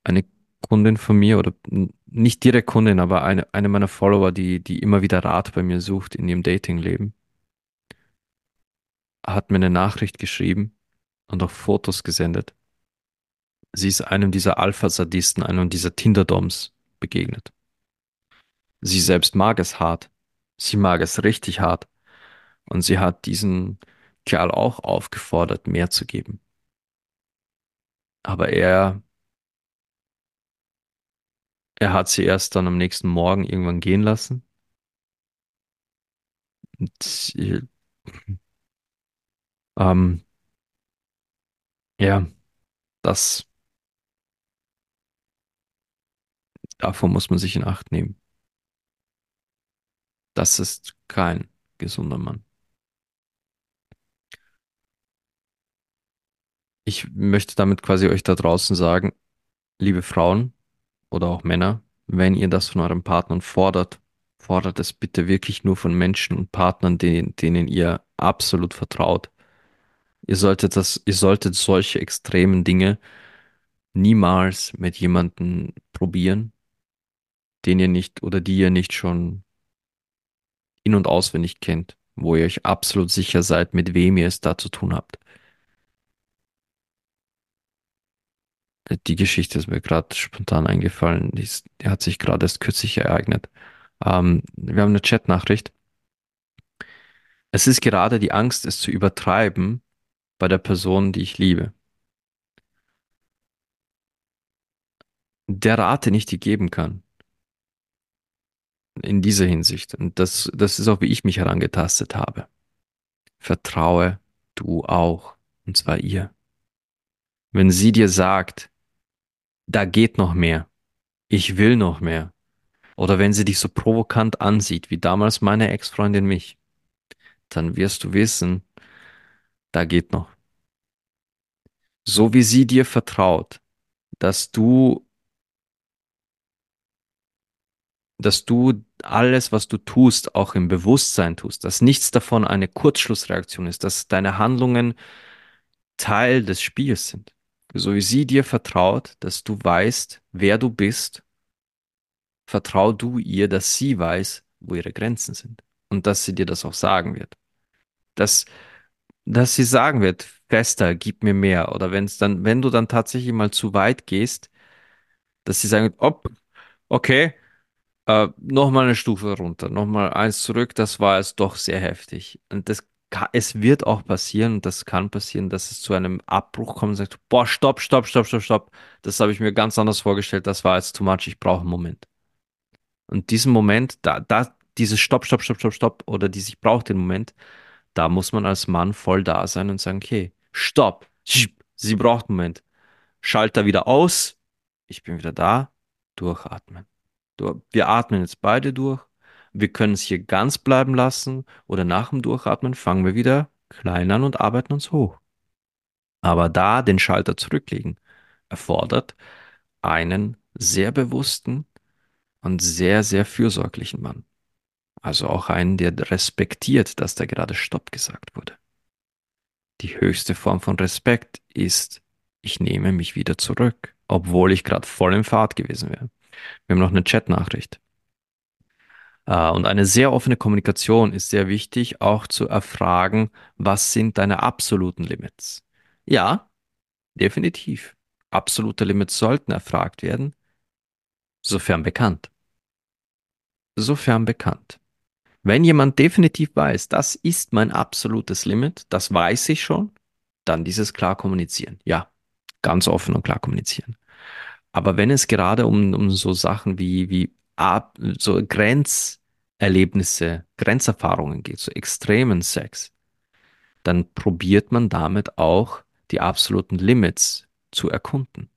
Eine Kundin von mir oder nicht direkt Kundin, aber eine, eine meiner Follower, die, die immer wieder Rat bei mir sucht in ihrem Datingleben, hat mir eine Nachricht geschrieben und auch Fotos gesendet. Sie ist einem dieser Alpha-Sadisten, einem dieser Tinder-Doms begegnet. Sie selbst mag es hart. Sie mag es richtig hart. Und sie hat diesen Kerl auch aufgefordert, mehr zu geben. Aber er, er hat sie erst dann am nächsten Morgen irgendwann gehen lassen. Und sie, ähm, ja, das, davon muss man sich in Acht nehmen. Das ist kein gesunder Mann. Ich möchte damit quasi euch da draußen sagen, liebe Frauen oder auch Männer, wenn ihr das von euren Partnern fordert, fordert es bitte wirklich nur von Menschen und Partnern, denen, denen ihr absolut vertraut. Ihr solltet das, ihr solltet solche extremen Dinge niemals mit jemandem probieren, den ihr nicht oder die ihr nicht schon in- und auswendig kennt, wo ihr euch absolut sicher seid, mit wem ihr es da zu tun habt. Die Geschichte ist mir gerade spontan eingefallen. Die, ist, die, hat sich gerade erst kürzlich ereignet. Ähm, wir haben eine Chatnachricht. Es ist gerade die Angst, es zu übertreiben bei der Person, die ich liebe. Der Rat, den ich dir geben kann, in dieser Hinsicht, und das, das ist auch, wie ich mich herangetastet habe. Vertraue du auch, und zwar ihr. Wenn sie dir sagt, da geht noch mehr, ich will noch mehr, oder wenn sie dich so provokant ansieht, wie damals meine Ex-Freundin mich, dann wirst du wissen, da geht noch. So wie sie dir vertraut, dass du dass du alles, was du tust, auch im Bewusstsein tust, dass nichts davon eine Kurzschlussreaktion ist, dass deine Handlungen Teil des Spiels sind. So wie sie dir vertraut, dass du weißt, wer du bist, vertrau du ihr, dass sie weiß, wo ihre Grenzen sind und dass sie dir das auch sagen wird. Dass, dass sie sagen wird, fester, gib mir mehr. Oder wenn es dann, wenn du dann tatsächlich mal zu weit gehst, dass sie sagen, ob, okay, äh, nochmal eine Stufe runter, nochmal eins zurück, das war jetzt doch sehr heftig. Und das ka- es wird auch passieren, das kann passieren, dass es zu einem Abbruch kommt und sagt, boah, stopp, stopp, stopp, stopp, stopp. Das habe ich mir ganz anders vorgestellt, das war jetzt too much, ich brauche einen Moment. Und diesen Moment, da, da, dieses Stopp, Stopp, Stopp, Stopp, Stopp oder dieses Ich brauche den Moment, da muss man als Mann voll da sein und sagen, okay, Stopp, sie braucht einen Moment. Schalter wieder aus, ich bin wieder da, durchatmen. Wir atmen jetzt beide durch. Wir können es hier ganz bleiben lassen oder nach dem Durchatmen fangen wir wieder klein an und arbeiten uns hoch. Aber da den Schalter zurücklegen erfordert einen sehr bewussten und sehr, sehr fürsorglichen Mann. Also auch einen, der respektiert, dass da gerade Stopp gesagt wurde. Die höchste Form von Respekt ist, ich nehme mich wieder zurück, obwohl ich gerade voll im Fahrt gewesen wäre. Wir haben noch eine Chatnachricht. Äh, Und eine sehr offene Kommunikation ist sehr wichtig, auch zu erfragen, was sind deine absoluten Limits? Ja, definitiv. Absolute Limits sollten erfragt werden, sofern bekannt. Sofern bekannt. Wenn jemand definitiv weiß, das ist mein absolutes Limit, das weiß ich schon, dann dieses klar kommunizieren. Ja, ganz offen und klar kommunizieren. Aber wenn es gerade um, um so Sachen wie, wie Ab, so Grenzerlebnisse, Grenzerfahrungen geht, so extremen Sex, dann probiert man damit auch die absoluten Limits zu erkunden.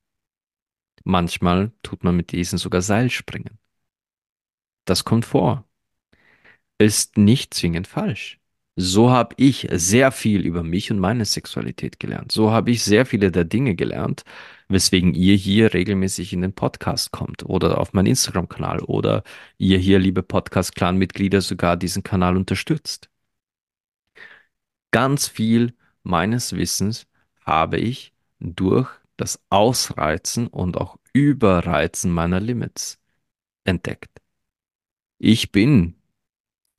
Manchmal tut man mit diesen sogar Seilspringen. Das kommt vor. ist nicht zwingend falsch. So habe ich sehr viel über mich und meine Sexualität gelernt. So habe ich sehr viele der Dinge gelernt, weswegen ihr hier regelmäßig in den Podcast kommt oder auf meinen Instagram-Kanal oder ihr hier, liebe Podcast-Clan-Mitglieder, sogar diesen Kanal unterstützt. Ganz viel meines Wissens habe ich durch das Ausreizen und auch Überreizen meiner Limits entdeckt. Ich bin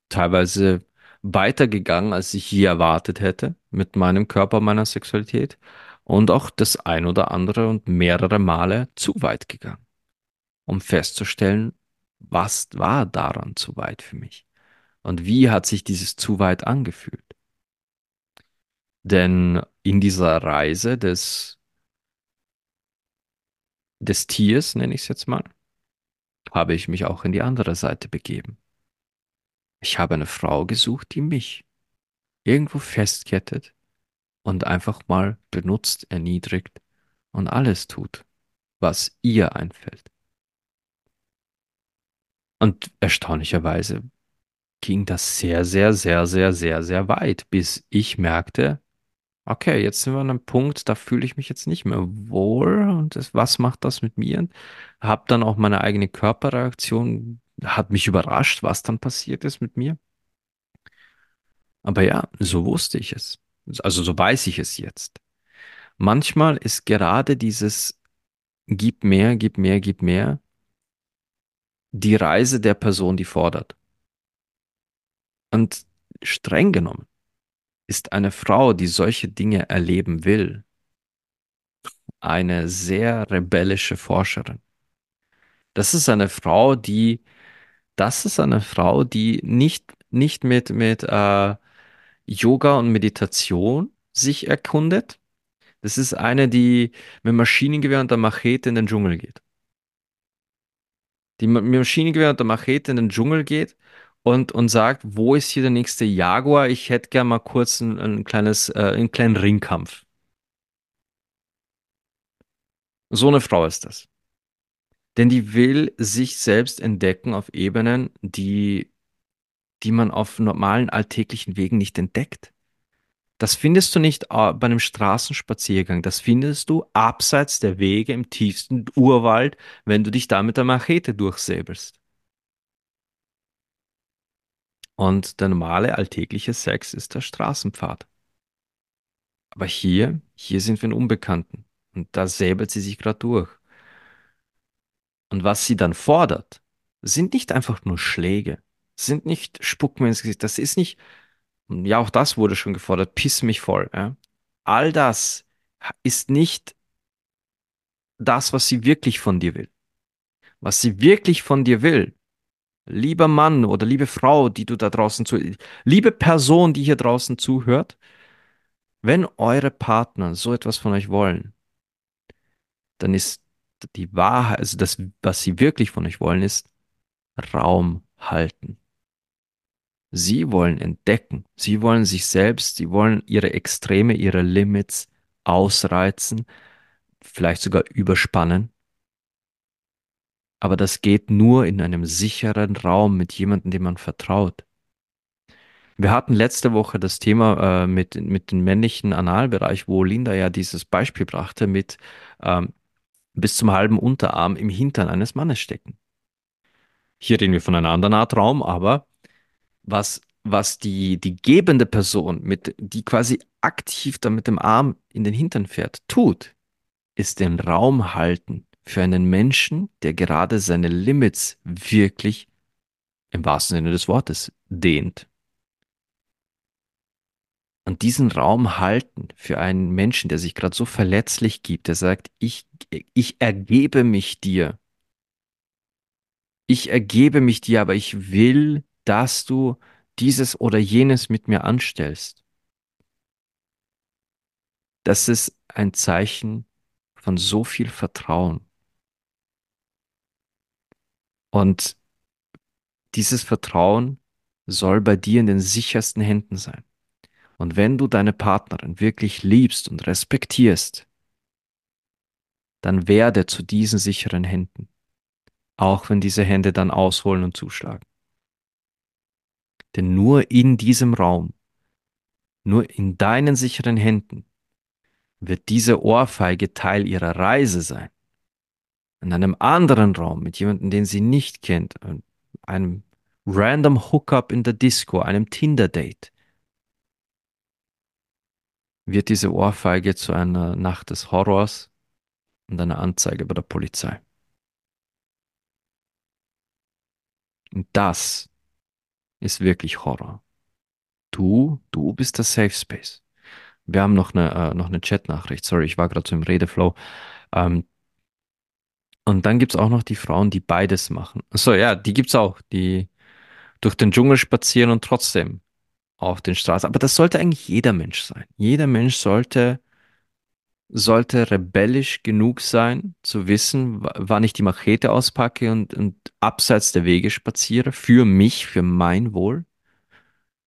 teilweise weitergegangen, als ich je erwartet hätte mit meinem Körper, meiner Sexualität und auch das ein oder andere und mehrere Male zu weit gegangen, um festzustellen, was war daran zu weit für mich und wie hat sich dieses zu weit angefühlt. Denn in dieser Reise des, des Tiers, nenne ich es jetzt mal, habe ich mich auch in die andere Seite begeben. Ich habe eine Frau gesucht, die mich irgendwo festkettet und einfach mal benutzt, erniedrigt und alles tut, was ihr einfällt. Und erstaunlicherweise ging das sehr, sehr, sehr, sehr, sehr, sehr weit, bis ich merkte, okay, jetzt sind wir an einem Punkt, da fühle ich mich jetzt nicht mehr wohl und das, was macht das mit mir? Habe dann auch meine eigene Körperreaktion, hat mich überrascht, was dann passiert ist mit mir. Aber ja, so wusste ich es. Also so weiß ich es jetzt. Manchmal ist gerade dieses Gib mehr, gib mehr, gib mehr die Reise der Person, die fordert. Und streng genommen ist eine Frau, die solche Dinge erleben will, eine sehr rebellische Forscherin. Das ist eine Frau, die, das ist eine Frau, die nicht, nicht mit, mit äh, Yoga und Meditation sich erkundet. Das ist eine, die mit Maschinengewehr und der Machete in den Dschungel geht. Die mit Maschinengewehr und der Machete in den Dschungel geht und, und sagt, wo ist hier der nächste Jaguar? Ich hätte gern mal kurz ein, ein kleines, äh, einen kleinen Ringkampf. So eine Frau ist das. Denn die will sich selbst entdecken auf Ebenen, die, die man auf normalen alltäglichen Wegen nicht entdeckt. Das findest du nicht äh, bei einem Straßenspaziergang. Das findest du abseits der Wege im tiefsten Urwald, wenn du dich da mit der Machete durchsäbelst. Und der normale alltägliche Sex ist der Straßenpfad. Aber hier, hier sind wir in Unbekannten. Und da säbelt sie sich gerade durch. Und was sie dann fordert, sind nicht einfach nur Schläge, sind nicht Spuck mir ins Gesicht, das ist nicht, ja, auch das wurde schon gefordert, piss mich voll, ja. all das ist nicht das, was sie wirklich von dir will. Was sie wirklich von dir will, lieber Mann oder liebe Frau, die du da draußen zu, liebe Person, die hier draußen zuhört, wenn eure Partner so etwas von euch wollen, dann ist die Wahrheit, also das, was sie wirklich von euch wollen, ist Raum halten. Sie wollen entdecken, sie wollen sich selbst, sie wollen ihre Extreme, ihre Limits ausreizen, vielleicht sogar überspannen. Aber das geht nur in einem sicheren Raum mit jemandem, dem man vertraut. Wir hatten letzte Woche das Thema äh, mit, mit dem männlichen Analbereich, wo Linda ja dieses Beispiel brachte mit ähm, bis zum halben Unterarm im Hintern eines Mannes stecken. Hier reden wir von einer anderen Art Raum, aber was, was die, die gebende Person, mit, die quasi aktiv da mit dem Arm in den Hintern fährt, tut, ist den Raum halten für einen Menschen, der gerade seine Limits wirklich im wahrsten Sinne des Wortes dehnt. Und diesen Raum halten für einen Menschen, der sich gerade so verletzlich gibt, der sagt, ich, ich ergebe mich dir. Ich ergebe mich dir, aber ich will, dass du dieses oder jenes mit mir anstellst. Das ist ein Zeichen von so viel Vertrauen. Und dieses Vertrauen soll bei dir in den sichersten Händen sein. Und wenn du deine Partnerin wirklich liebst und respektierst, dann werde zu diesen sicheren Händen, auch wenn diese Hände dann ausholen und zuschlagen. Denn nur in diesem Raum, nur in deinen sicheren Händen wird diese Ohrfeige Teil ihrer Reise sein. In einem anderen Raum mit jemandem, den sie nicht kennt, einem random Hookup in der Disco, einem Tinder-Date, wird diese Ohrfeige zu einer Nacht des Horrors und einer Anzeige bei der Polizei. Und das ist wirklich Horror. Du, du bist der Safe Space. Wir haben noch eine, äh, noch eine Chat-Nachricht. Sorry, ich war gerade so im Redeflow. Ähm, und dann gibt es auch noch die Frauen, die beides machen. So, ja, die gibt es auch, die durch den Dschungel spazieren und trotzdem auf den Straßen. Aber das sollte eigentlich jeder Mensch sein. Jeder Mensch sollte, sollte rebellisch genug sein, zu wissen, wann ich die Machete auspacke und, und abseits der Wege spaziere, für mich, für mein Wohl.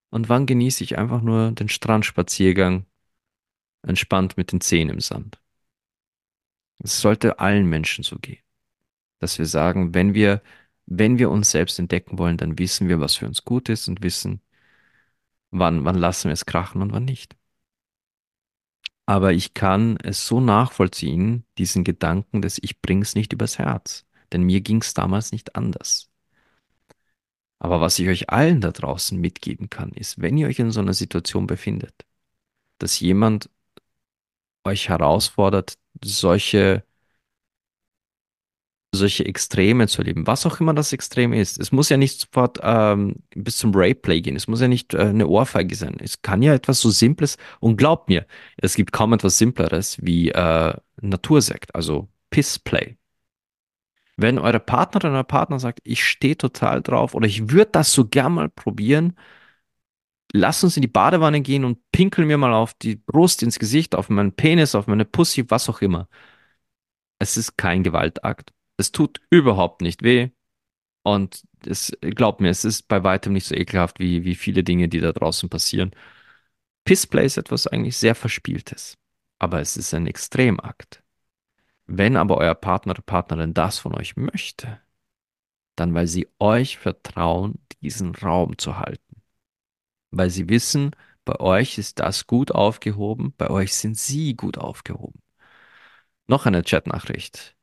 Und wann genieße ich einfach nur den Strandspaziergang entspannt mit den Zehen im Sand. Es sollte allen Menschen so gehen, dass wir sagen, wenn wir, wenn wir uns selbst entdecken wollen, dann wissen wir, was für uns gut ist und wissen, wann, wann lassen wir es krachen und wann nicht. Aber ich kann es so nachvollziehen, diesen Gedanken, dass ich bring's nicht übers Herz. Denn mir ging's damals nicht anders. Aber was ich euch allen da draußen mitgeben kann, ist, wenn ihr euch in so einer Situation befindet, dass jemand euch herausfordert, solche solche Extreme zu erleben, was auch immer das Extrem ist. Es muss ja nicht sofort ähm, bis zum Rape-Play gehen, es muss ja nicht äh, eine Ohrfeige sein. Es kann ja etwas so Simples, und glaubt mir, es gibt kaum etwas Simpleres wie äh, Natursekt, also Pissplay. Wenn eure Partnerin oder Partner sagt, ich stehe total drauf oder ich würde das so gern mal probieren, lasst uns in die Badewanne gehen und pinkeln mir mal auf die Brust, ins Gesicht, auf meinen Penis, auf meine Pussy, was auch immer. Es ist kein Gewaltakt. Es tut überhaupt nicht weh. Und es, glaubt mir, es ist bei weitem nicht so ekelhaft wie, wie viele Dinge, die da draußen passieren. Pissplay ist etwas eigentlich sehr Verspieltes. Aber es ist ein Extremakt. Wenn aber euer Partner oder Partnerin das von euch möchte, dann weil sie euch vertrauen, diesen Raum zu halten. Weil sie wissen, bei euch ist das gut aufgehoben, bei euch sind sie gut aufgehoben. Noch eine Chatnachricht.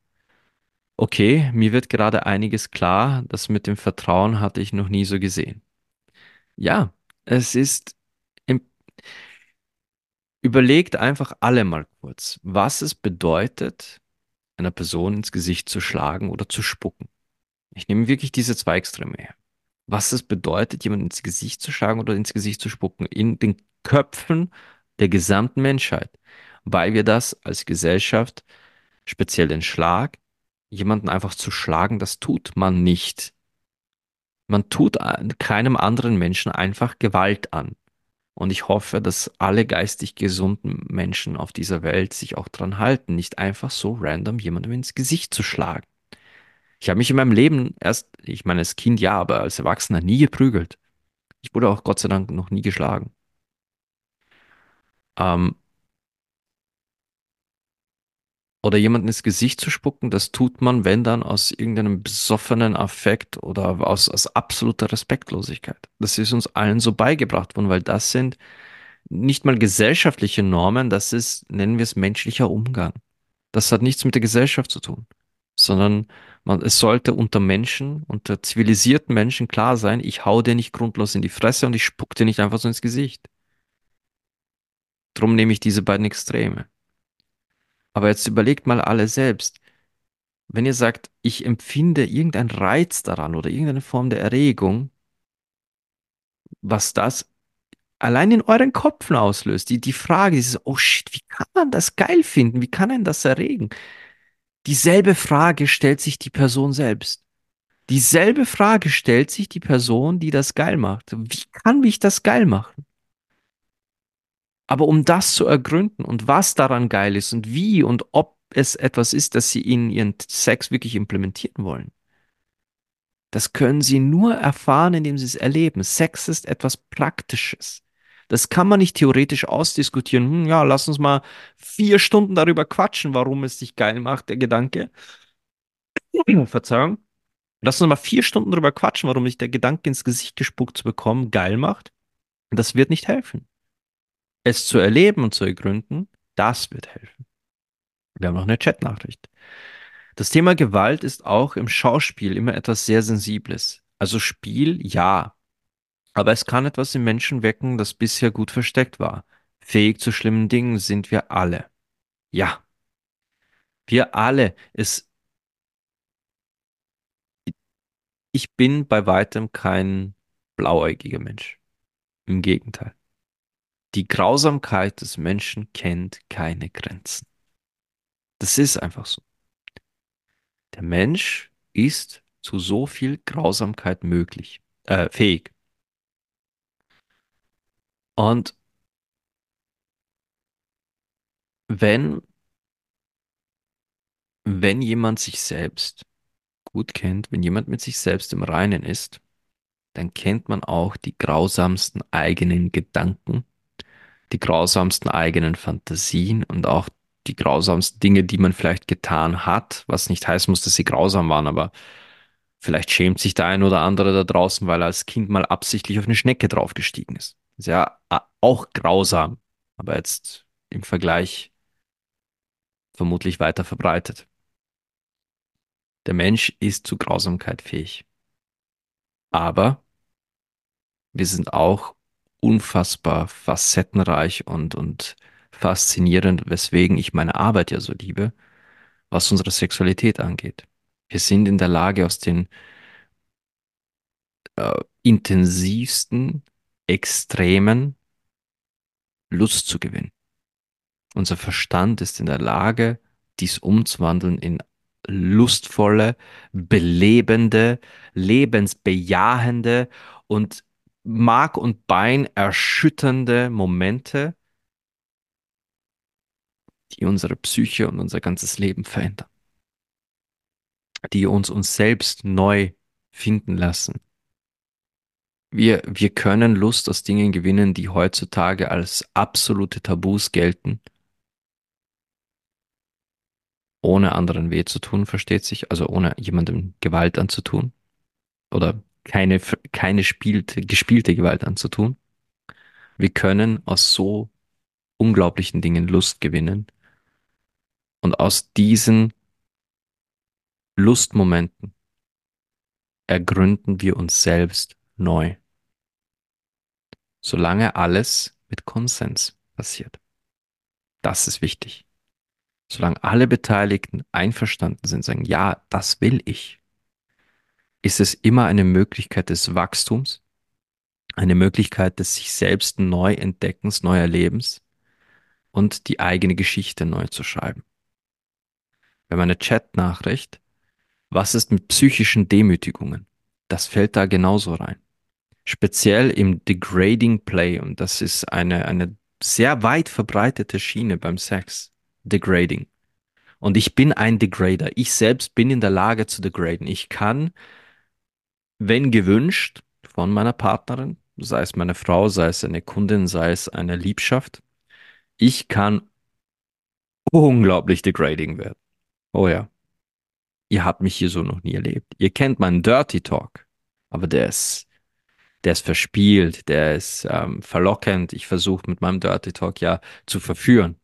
Okay, mir wird gerade einiges klar, das mit dem Vertrauen hatte ich noch nie so gesehen. Ja, es ist, überlegt einfach alle mal kurz, was es bedeutet, einer Person ins Gesicht zu schlagen oder zu spucken. Ich nehme wirklich diese zwei Extreme her. Was es bedeutet, jemand ins Gesicht zu schlagen oder ins Gesicht zu spucken. In den Köpfen der gesamten Menschheit, weil wir das als Gesellschaft, speziell den Schlag, jemanden einfach zu schlagen, das tut man nicht. Man tut keinem anderen Menschen einfach Gewalt an. Und ich hoffe, dass alle geistig gesunden Menschen auf dieser Welt sich auch dran halten, nicht einfach so random jemandem ins Gesicht zu schlagen. Ich habe mich in meinem Leben erst, ich meine, als Kind ja, aber als Erwachsener nie geprügelt. Ich wurde auch Gott sei Dank noch nie geschlagen. Ähm, oder jemanden ins Gesicht zu spucken, das tut man, wenn dann aus irgendeinem besoffenen Affekt oder aus, aus absoluter Respektlosigkeit. Das ist uns allen so beigebracht worden, weil das sind nicht mal gesellschaftliche Normen, das ist, nennen wir es, menschlicher Umgang. Das hat nichts mit der Gesellschaft zu tun, sondern man, es sollte unter Menschen, unter zivilisierten Menschen klar sein, ich hau dir nicht grundlos in die Fresse und ich spuck dir nicht einfach so ins Gesicht. Drum nehme ich diese beiden Extreme. Aber jetzt überlegt mal alle selbst, wenn ihr sagt, ich empfinde irgendeinen Reiz daran oder irgendeine Form der Erregung, was das allein in euren Köpfen auslöst, die, die Frage ist, oh shit, wie kann man das geil finden? Wie kann einen das erregen? Dieselbe Frage stellt sich die Person selbst. Dieselbe Frage stellt sich die Person, die das geil macht. Wie kann ich das geil machen? Aber um das zu ergründen und was daran geil ist und wie und ob es etwas ist, das sie in ihren Sex wirklich implementieren wollen, das können sie nur erfahren, indem sie es erleben. Sex ist etwas Praktisches. Das kann man nicht theoretisch ausdiskutieren. Hm, ja, lass uns mal vier Stunden darüber quatschen, warum es dich geil macht, der Gedanke. Verzeihung. Lass uns mal vier Stunden darüber quatschen, warum dich der Gedanke ins Gesicht gespuckt zu bekommen geil macht. Das wird nicht helfen. Es zu erleben und zu ergründen, das wird helfen. Wir haben noch eine Chatnachricht. Das Thema Gewalt ist auch im Schauspiel immer etwas sehr Sensibles. Also Spiel, ja. Aber es kann etwas im Menschen wecken, das bisher gut versteckt war. Fähig zu schlimmen Dingen sind wir alle. Ja. Wir alle. Es, ich bin bei weitem kein blauäugiger Mensch. Im Gegenteil. Die Grausamkeit des Menschen kennt keine Grenzen. Das ist einfach so. Der Mensch ist zu so viel Grausamkeit möglich, äh, fähig. Und wenn, wenn jemand sich selbst gut kennt, wenn jemand mit sich selbst im Reinen ist, dann kennt man auch die grausamsten eigenen Gedanken die grausamsten eigenen Fantasien und auch die grausamsten Dinge, die man vielleicht getan hat, was nicht heißen muss, dass sie grausam waren, aber vielleicht schämt sich der ein oder andere da draußen, weil er als Kind mal absichtlich auf eine Schnecke draufgestiegen ist. ist ja auch grausam, aber jetzt im Vergleich vermutlich weiter verbreitet. Der Mensch ist zu Grausamkeit fähig. Aber wir sind auch unfassbar facettenreich und, und faszinierend, weswegen ich meine Arbeit ja so liebe, was unsere Sexualität angeht. Wir sind in der Lage, aus den äh, intensivsten, extremen Lust zu gewinnen. Unser Verstand ist in der Lage, dies umzuwandeln in lustvolle, belebende, lebensbejahende und Mark und Bein erschütternde Momente, die unsere Psyche und unser ganzes Leben verändern, die uns uns selbst neu finden lassen. Wir, wir können Lust aus Dingen gewinnen, die heutzutage als absolute Tabus gelten, ohne anderen weh zu tun, versteht sich, also ohne jemandem Gewalt anzutun oder keine, keine spielte, gespielte Gewalt anzutun. Wir können aus so unglaublichen Dingen Lust gewinnen. Und aus diesen Lustmomenten ergründen wir uns selbst neu. Solange alles mit Konsens passiert. Das ist wichtig. Solange alle Beteiligten einverstanden sind, sagen, ja, das will ich, ist es immer eine Möglichkeit des Wachstums, eine Möglichkeit des sich selbst neu entdeckens, neuer Lebens, und die eigene Geschichte neu zu schreiben. Wir haben eine Chat-Nachricht. Was ist mit psychischen Demütigungen? Das fällt da genauso rein. Speziell im Degrading Play und das ist eine, eine sehr weit verbreitete Schiene beim Sex. Degrading. Und ich bin ein Degrader. Ich selbst bin in der Lage zu degraden. Ich kann, wenn gewünscht, von meiner Partnerin, sei es meine Frau, sei es eine Kundin, sei es eine Liebschaft, ich kann unglaublich degrading werden. Oh ja. Ihr habt mich hier so noch nie erlebt. Ihr kennt meinen Dirty Talk, aber der ist, der ist verspielt, der ist ähm, verlockend. Ich versuche mit meinem Dirty Talk ja zu verführen.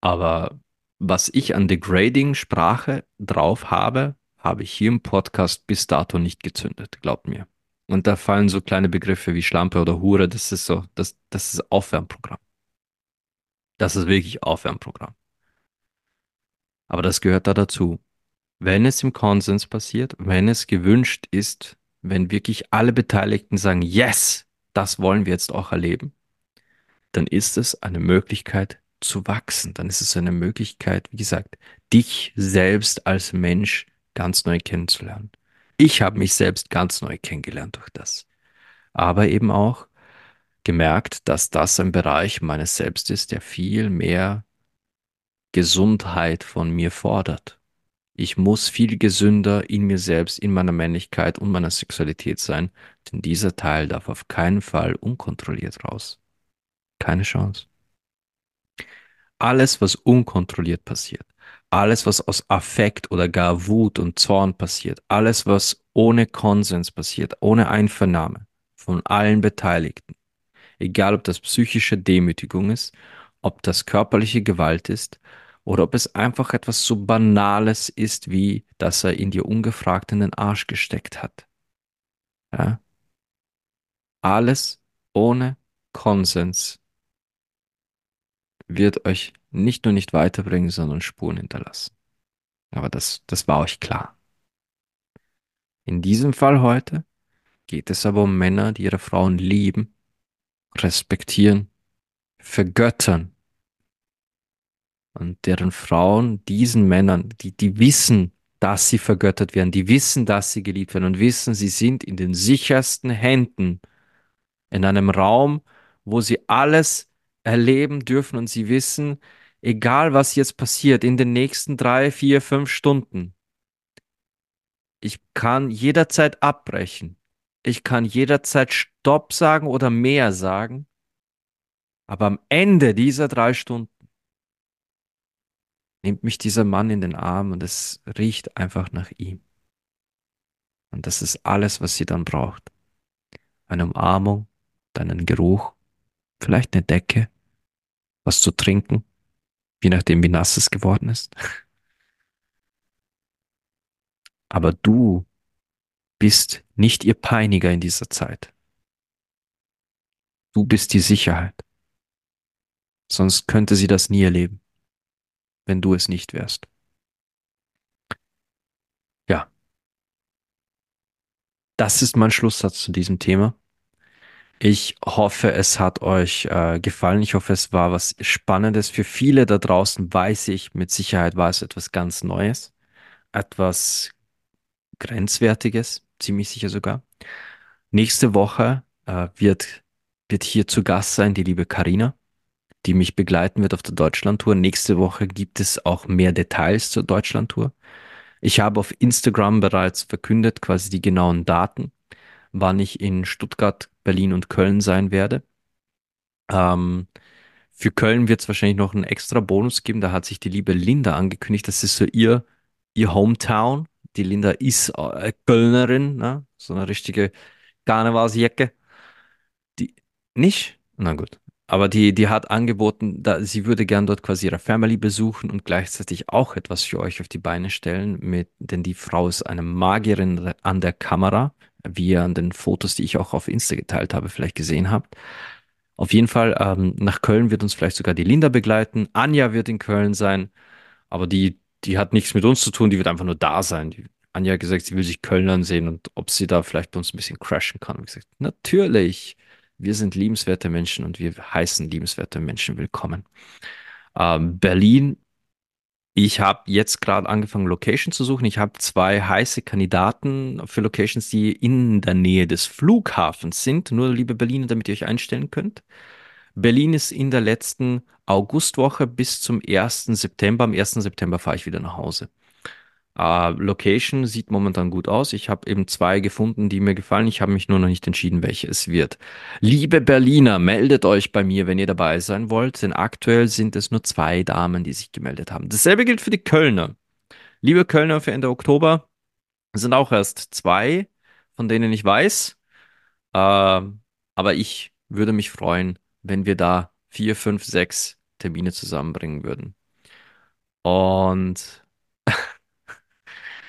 Aber was ich an degrading Sprache drauf habe, habe ich hier im Podcast bis dato nicht gezündet, glaubt mir. Und da fallen so kleine Begriffe wie Schlampe oder Hure, das ist so, das, das ist Aufwärmprogramm. Das ist wirklich Aufwärmprogramm. Aber das gehört da dazu. Wenn es im Konsens passiert, wenn es gewünscht ist, wenn wirklich alle Beteiligten sagen, yes, das wollen wir jetzt auch erleben, dann ist es eine Möglichkeit zu wachsen. Dann ist es eine Möglichkeit, wie gesagt, dich selbst als Mensch ganz neu kennenzulernen. Ich habe mich selbst ganz neu kennengelernt durch das. Aber eben auch gemerkt, dass das ein Bereich meines Selbst ist, der viel mehr Gesundheit von mir fordert. Ich muss viel gesünder in mir selbst, in meiner Männlichkeit und meiner Sexualität sein, denn dieser Teil darf auf keinen Fall unkontrolliert raus. Keine Chance. Alles, was unkontrolliert passiert, alles, was aus Affekt oder gar Wut und Zorn passiert, alles, was ohne Konsens passiert, ohne Einvernahme von allen Beteiligten, egal ob das psychische Demütigung ist, ob das körperliche Gewalt ist oder ob es einfach etwas so Banales ist, wie dass er in dir ungefragt in den Arsch gesteckt hat. Ja? Alles ohne Konsens wird euch nicht nur nicht weiterbringen, sondern Spuren hinterlassen. Aber das, das war euch klar. In diesem Fall heute geht es aber um Männer, die ihre Frauen lieben, respektieren, vergöttern und deren Frauen diesen Männern, die, die wissen, dass sie vergöttert werden, die wissen, dass sie geliebt werden und wissen, sie sind in den sichersten Händen, in einem Raum, wo sie alles erleben dürfen und sie wissen, egal was jetzt passiert in den nächsten drei, vier, fünf Stunden, ich kann jederzeit abbrechen. Ich kann jederzeit Stopp sagen oder mehr sagen. Aber am Ende dieser drei Stunden nimmt mich dieser Mann in den Arm und es riecht einfach nach ihm. Und das ist alles, was sie dann braucht. Eine Umarmung, einen Geruch, vielleicht eine Decke, was zu trinken, je nachdem, wie nass es geworden ist. Aber du bist nicht ihr Peiniger in dieser Zeit. Du bist die Sicherheit. Sonst könnte sie das nie erleben wenn du es nicht wärst. Ja. Das ist mein Schlusssatz zu diesem Thema. Ich hoffe, es hat euch äh, gefallen. Ich hoffe, es war was Spannendes. Für viele da draußen weiß ich, mit Sicherheit war es etwas ganz Neues, etwas Grenzwertiges, ziemlich sicher sogar. Nächste Woche äh, wird, wird hier zu Gast sein die liebe Karina die mich begleiten wird auf der Deutschlandtour. Nächste Woche gibt es auch mehr Details zur Deutschlandtour. Ich habe auf Instagram bereits verkündet, quasi die genauen Daten, wann ich in Stuttgart, Berlin und Köln sein werde. Ähm, für Köln wird es wahrscheinlich noch einen extra Bonus geben. Da hat sich die liebe Linda angekündigt. Das ist so ihr, ihr Hometown. Die Linda ist äh, Kölnerin, ne? so eine richtige Karnevalsjacke. Die nicht? Na gut. Aber die, die hat angeboten, da, sie würde gern dort quasi ihre Family besuchen und gleichzeitig auch etwas für euch auf die Beine stellen, mit, denn die Frau ist eine Magierin an der Kamera, wie ihr an den Fotos, die ich auch auf Insta geteilt habe, vielleicht gesehen habt. Auf jeden Fall, ähm, nach Köln wird uns vielleicht sogar die Linda begleiten. Anja wird in Köln sein, aber die, die hat nichts mit uns zu tun, die wird einfach nur da sein. Die, Anja hat gesagt, sie will sich Köln ansehen und ob sie da vielleicht bei uns ein bisschen crashen kann. Und gesagt, natürlich Wir sind liebenswerte Menschen und wir heißen liebenswerte Menschen willkommen. Ähm, Berlin, ich habe jetzt gerade angefangen, Location zu suchen. Ich habe zwei heiße Kandidaten für Locations, die in der Nähe des Flughafens sind. Nur, liebe Berliner, damit ihr euch einstellen könnt. Berlin ist in der letzten Augustwoche bis zum 1. September. Am 1. September fahre ich wieder nach Hause. Äh, Location sieht momentan gut aus. Ich habe eben zwei gefunden, die mir gefallen. Ich habe mich nur noch nicht entschieden, welche es wird. Liebe Berliner, meldet euch bei mir, wenn ihr dabei sein wollt, denn aktuell sind es nur zwei Damen, die sich gemeldet haben. Dasselbe gilt für die Kölner. Liebe Kölner für Ende Oktober, sind auch erst zwei, von denen ich weiß. Äh, aber ich würde mich freuen, wenn wir da vier, fünf, sechs Termine zusammenbringen würden. Und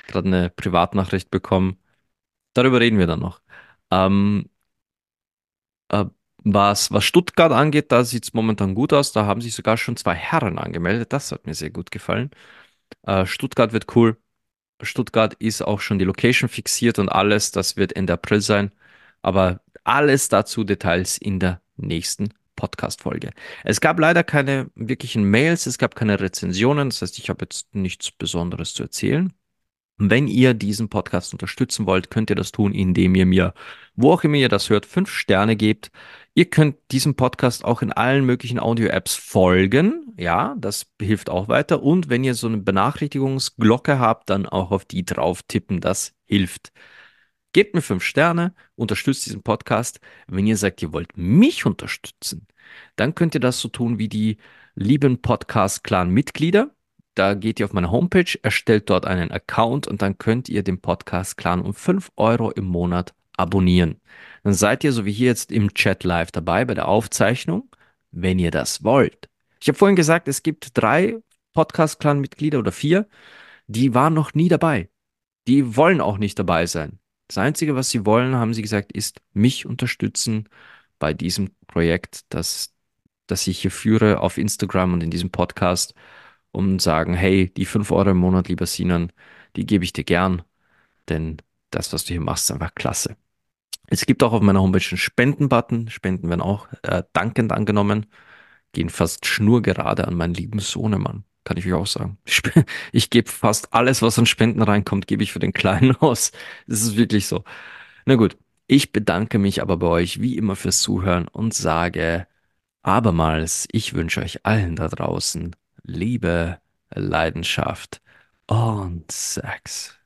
gerade eine Privatnachricht bekommen. Darüber reden wir dann noch. Ähm, äh, was, was Stuttgart angeht, da sieht es momentan gut aus. Da haben sich sogar schon zwei Herren angemeldet. Das hat mir sehr gut gefallen. Äh, Stuttgart wird cool. Stuttgart ist auch schon die Location fixiert und alles. Das wird Ende April sein. Aber alles dazu Details in der nächsten Podcast-Folge. Es gab leider keine wirklichen Mails, es gab keine Rezensionen. Das heißt, ich habe jetzt nichts Besonderes zu erzählen. Wenn ihr diesen Podcast unterstützen wollt, könnt ihr das tun, indem ihr mir, wo auch immer ihr das hört, fünf Sterne gebt. Ihr könnt diesem Podcast auch in allen möglichen Audio-Apps folgen. Ja, das hilft auch weiter. Und wenn ihr so eine Benachrichtigungsglocke habt, dann auch auf die drauf tippen. Das hilft. Gebt mir fünf Sterne, unterstützt diesen Podcast. Wenn ihr sagt, ihr wollt mich unterstützen, dann könnt ihr das so tun wie die lieben Podcast-Clan-Mitglieder. Da geht ihr auf meine Homepage, erstellt dort einen Account und dann könnt ihr den Podcast Clan um 5 Euro im Monat abonnieren. Dann seid ihr so wie hier jetzt im Chat live dabei bei der Aufzeichnung, wenn ihr das wollt. Ich habe vorhin gesagt, es gibt drei Podcast Clan Mitglieder oder vier, die waren noch nie dabei. Die wollen auch nicht dabei sein. Das Einzige, was sie wollen, haben sie gesagt, ist mich unterstützen bei diesem Projekt, das, das ich hier führe auf Instagram und in diesem Podcast und sagen, hey, die 5 Euro im Monat, lieber Sinan, die gebe ich dir gern, denn das, was du hier machst, ist einfach klasse. Es gibt auch auf meiner Homepage einen Spenden-Button. Spenden werden auch äh, dankend angenommen. Gehen fast schnurgerade an meinen lieben Sohnemann, kann ich euch auch sagen. Ich, ich gebe fast alles, was an Spenden reinkommt, gebe ich für den Kleinen aus. Das ist wirklich so. Na gut, ich bedanke mich aber bei euch wie immer fürs Zuhören und sage abermals, ich wünsche euch allen da draußen Liebe, Leidenschaft und Sex.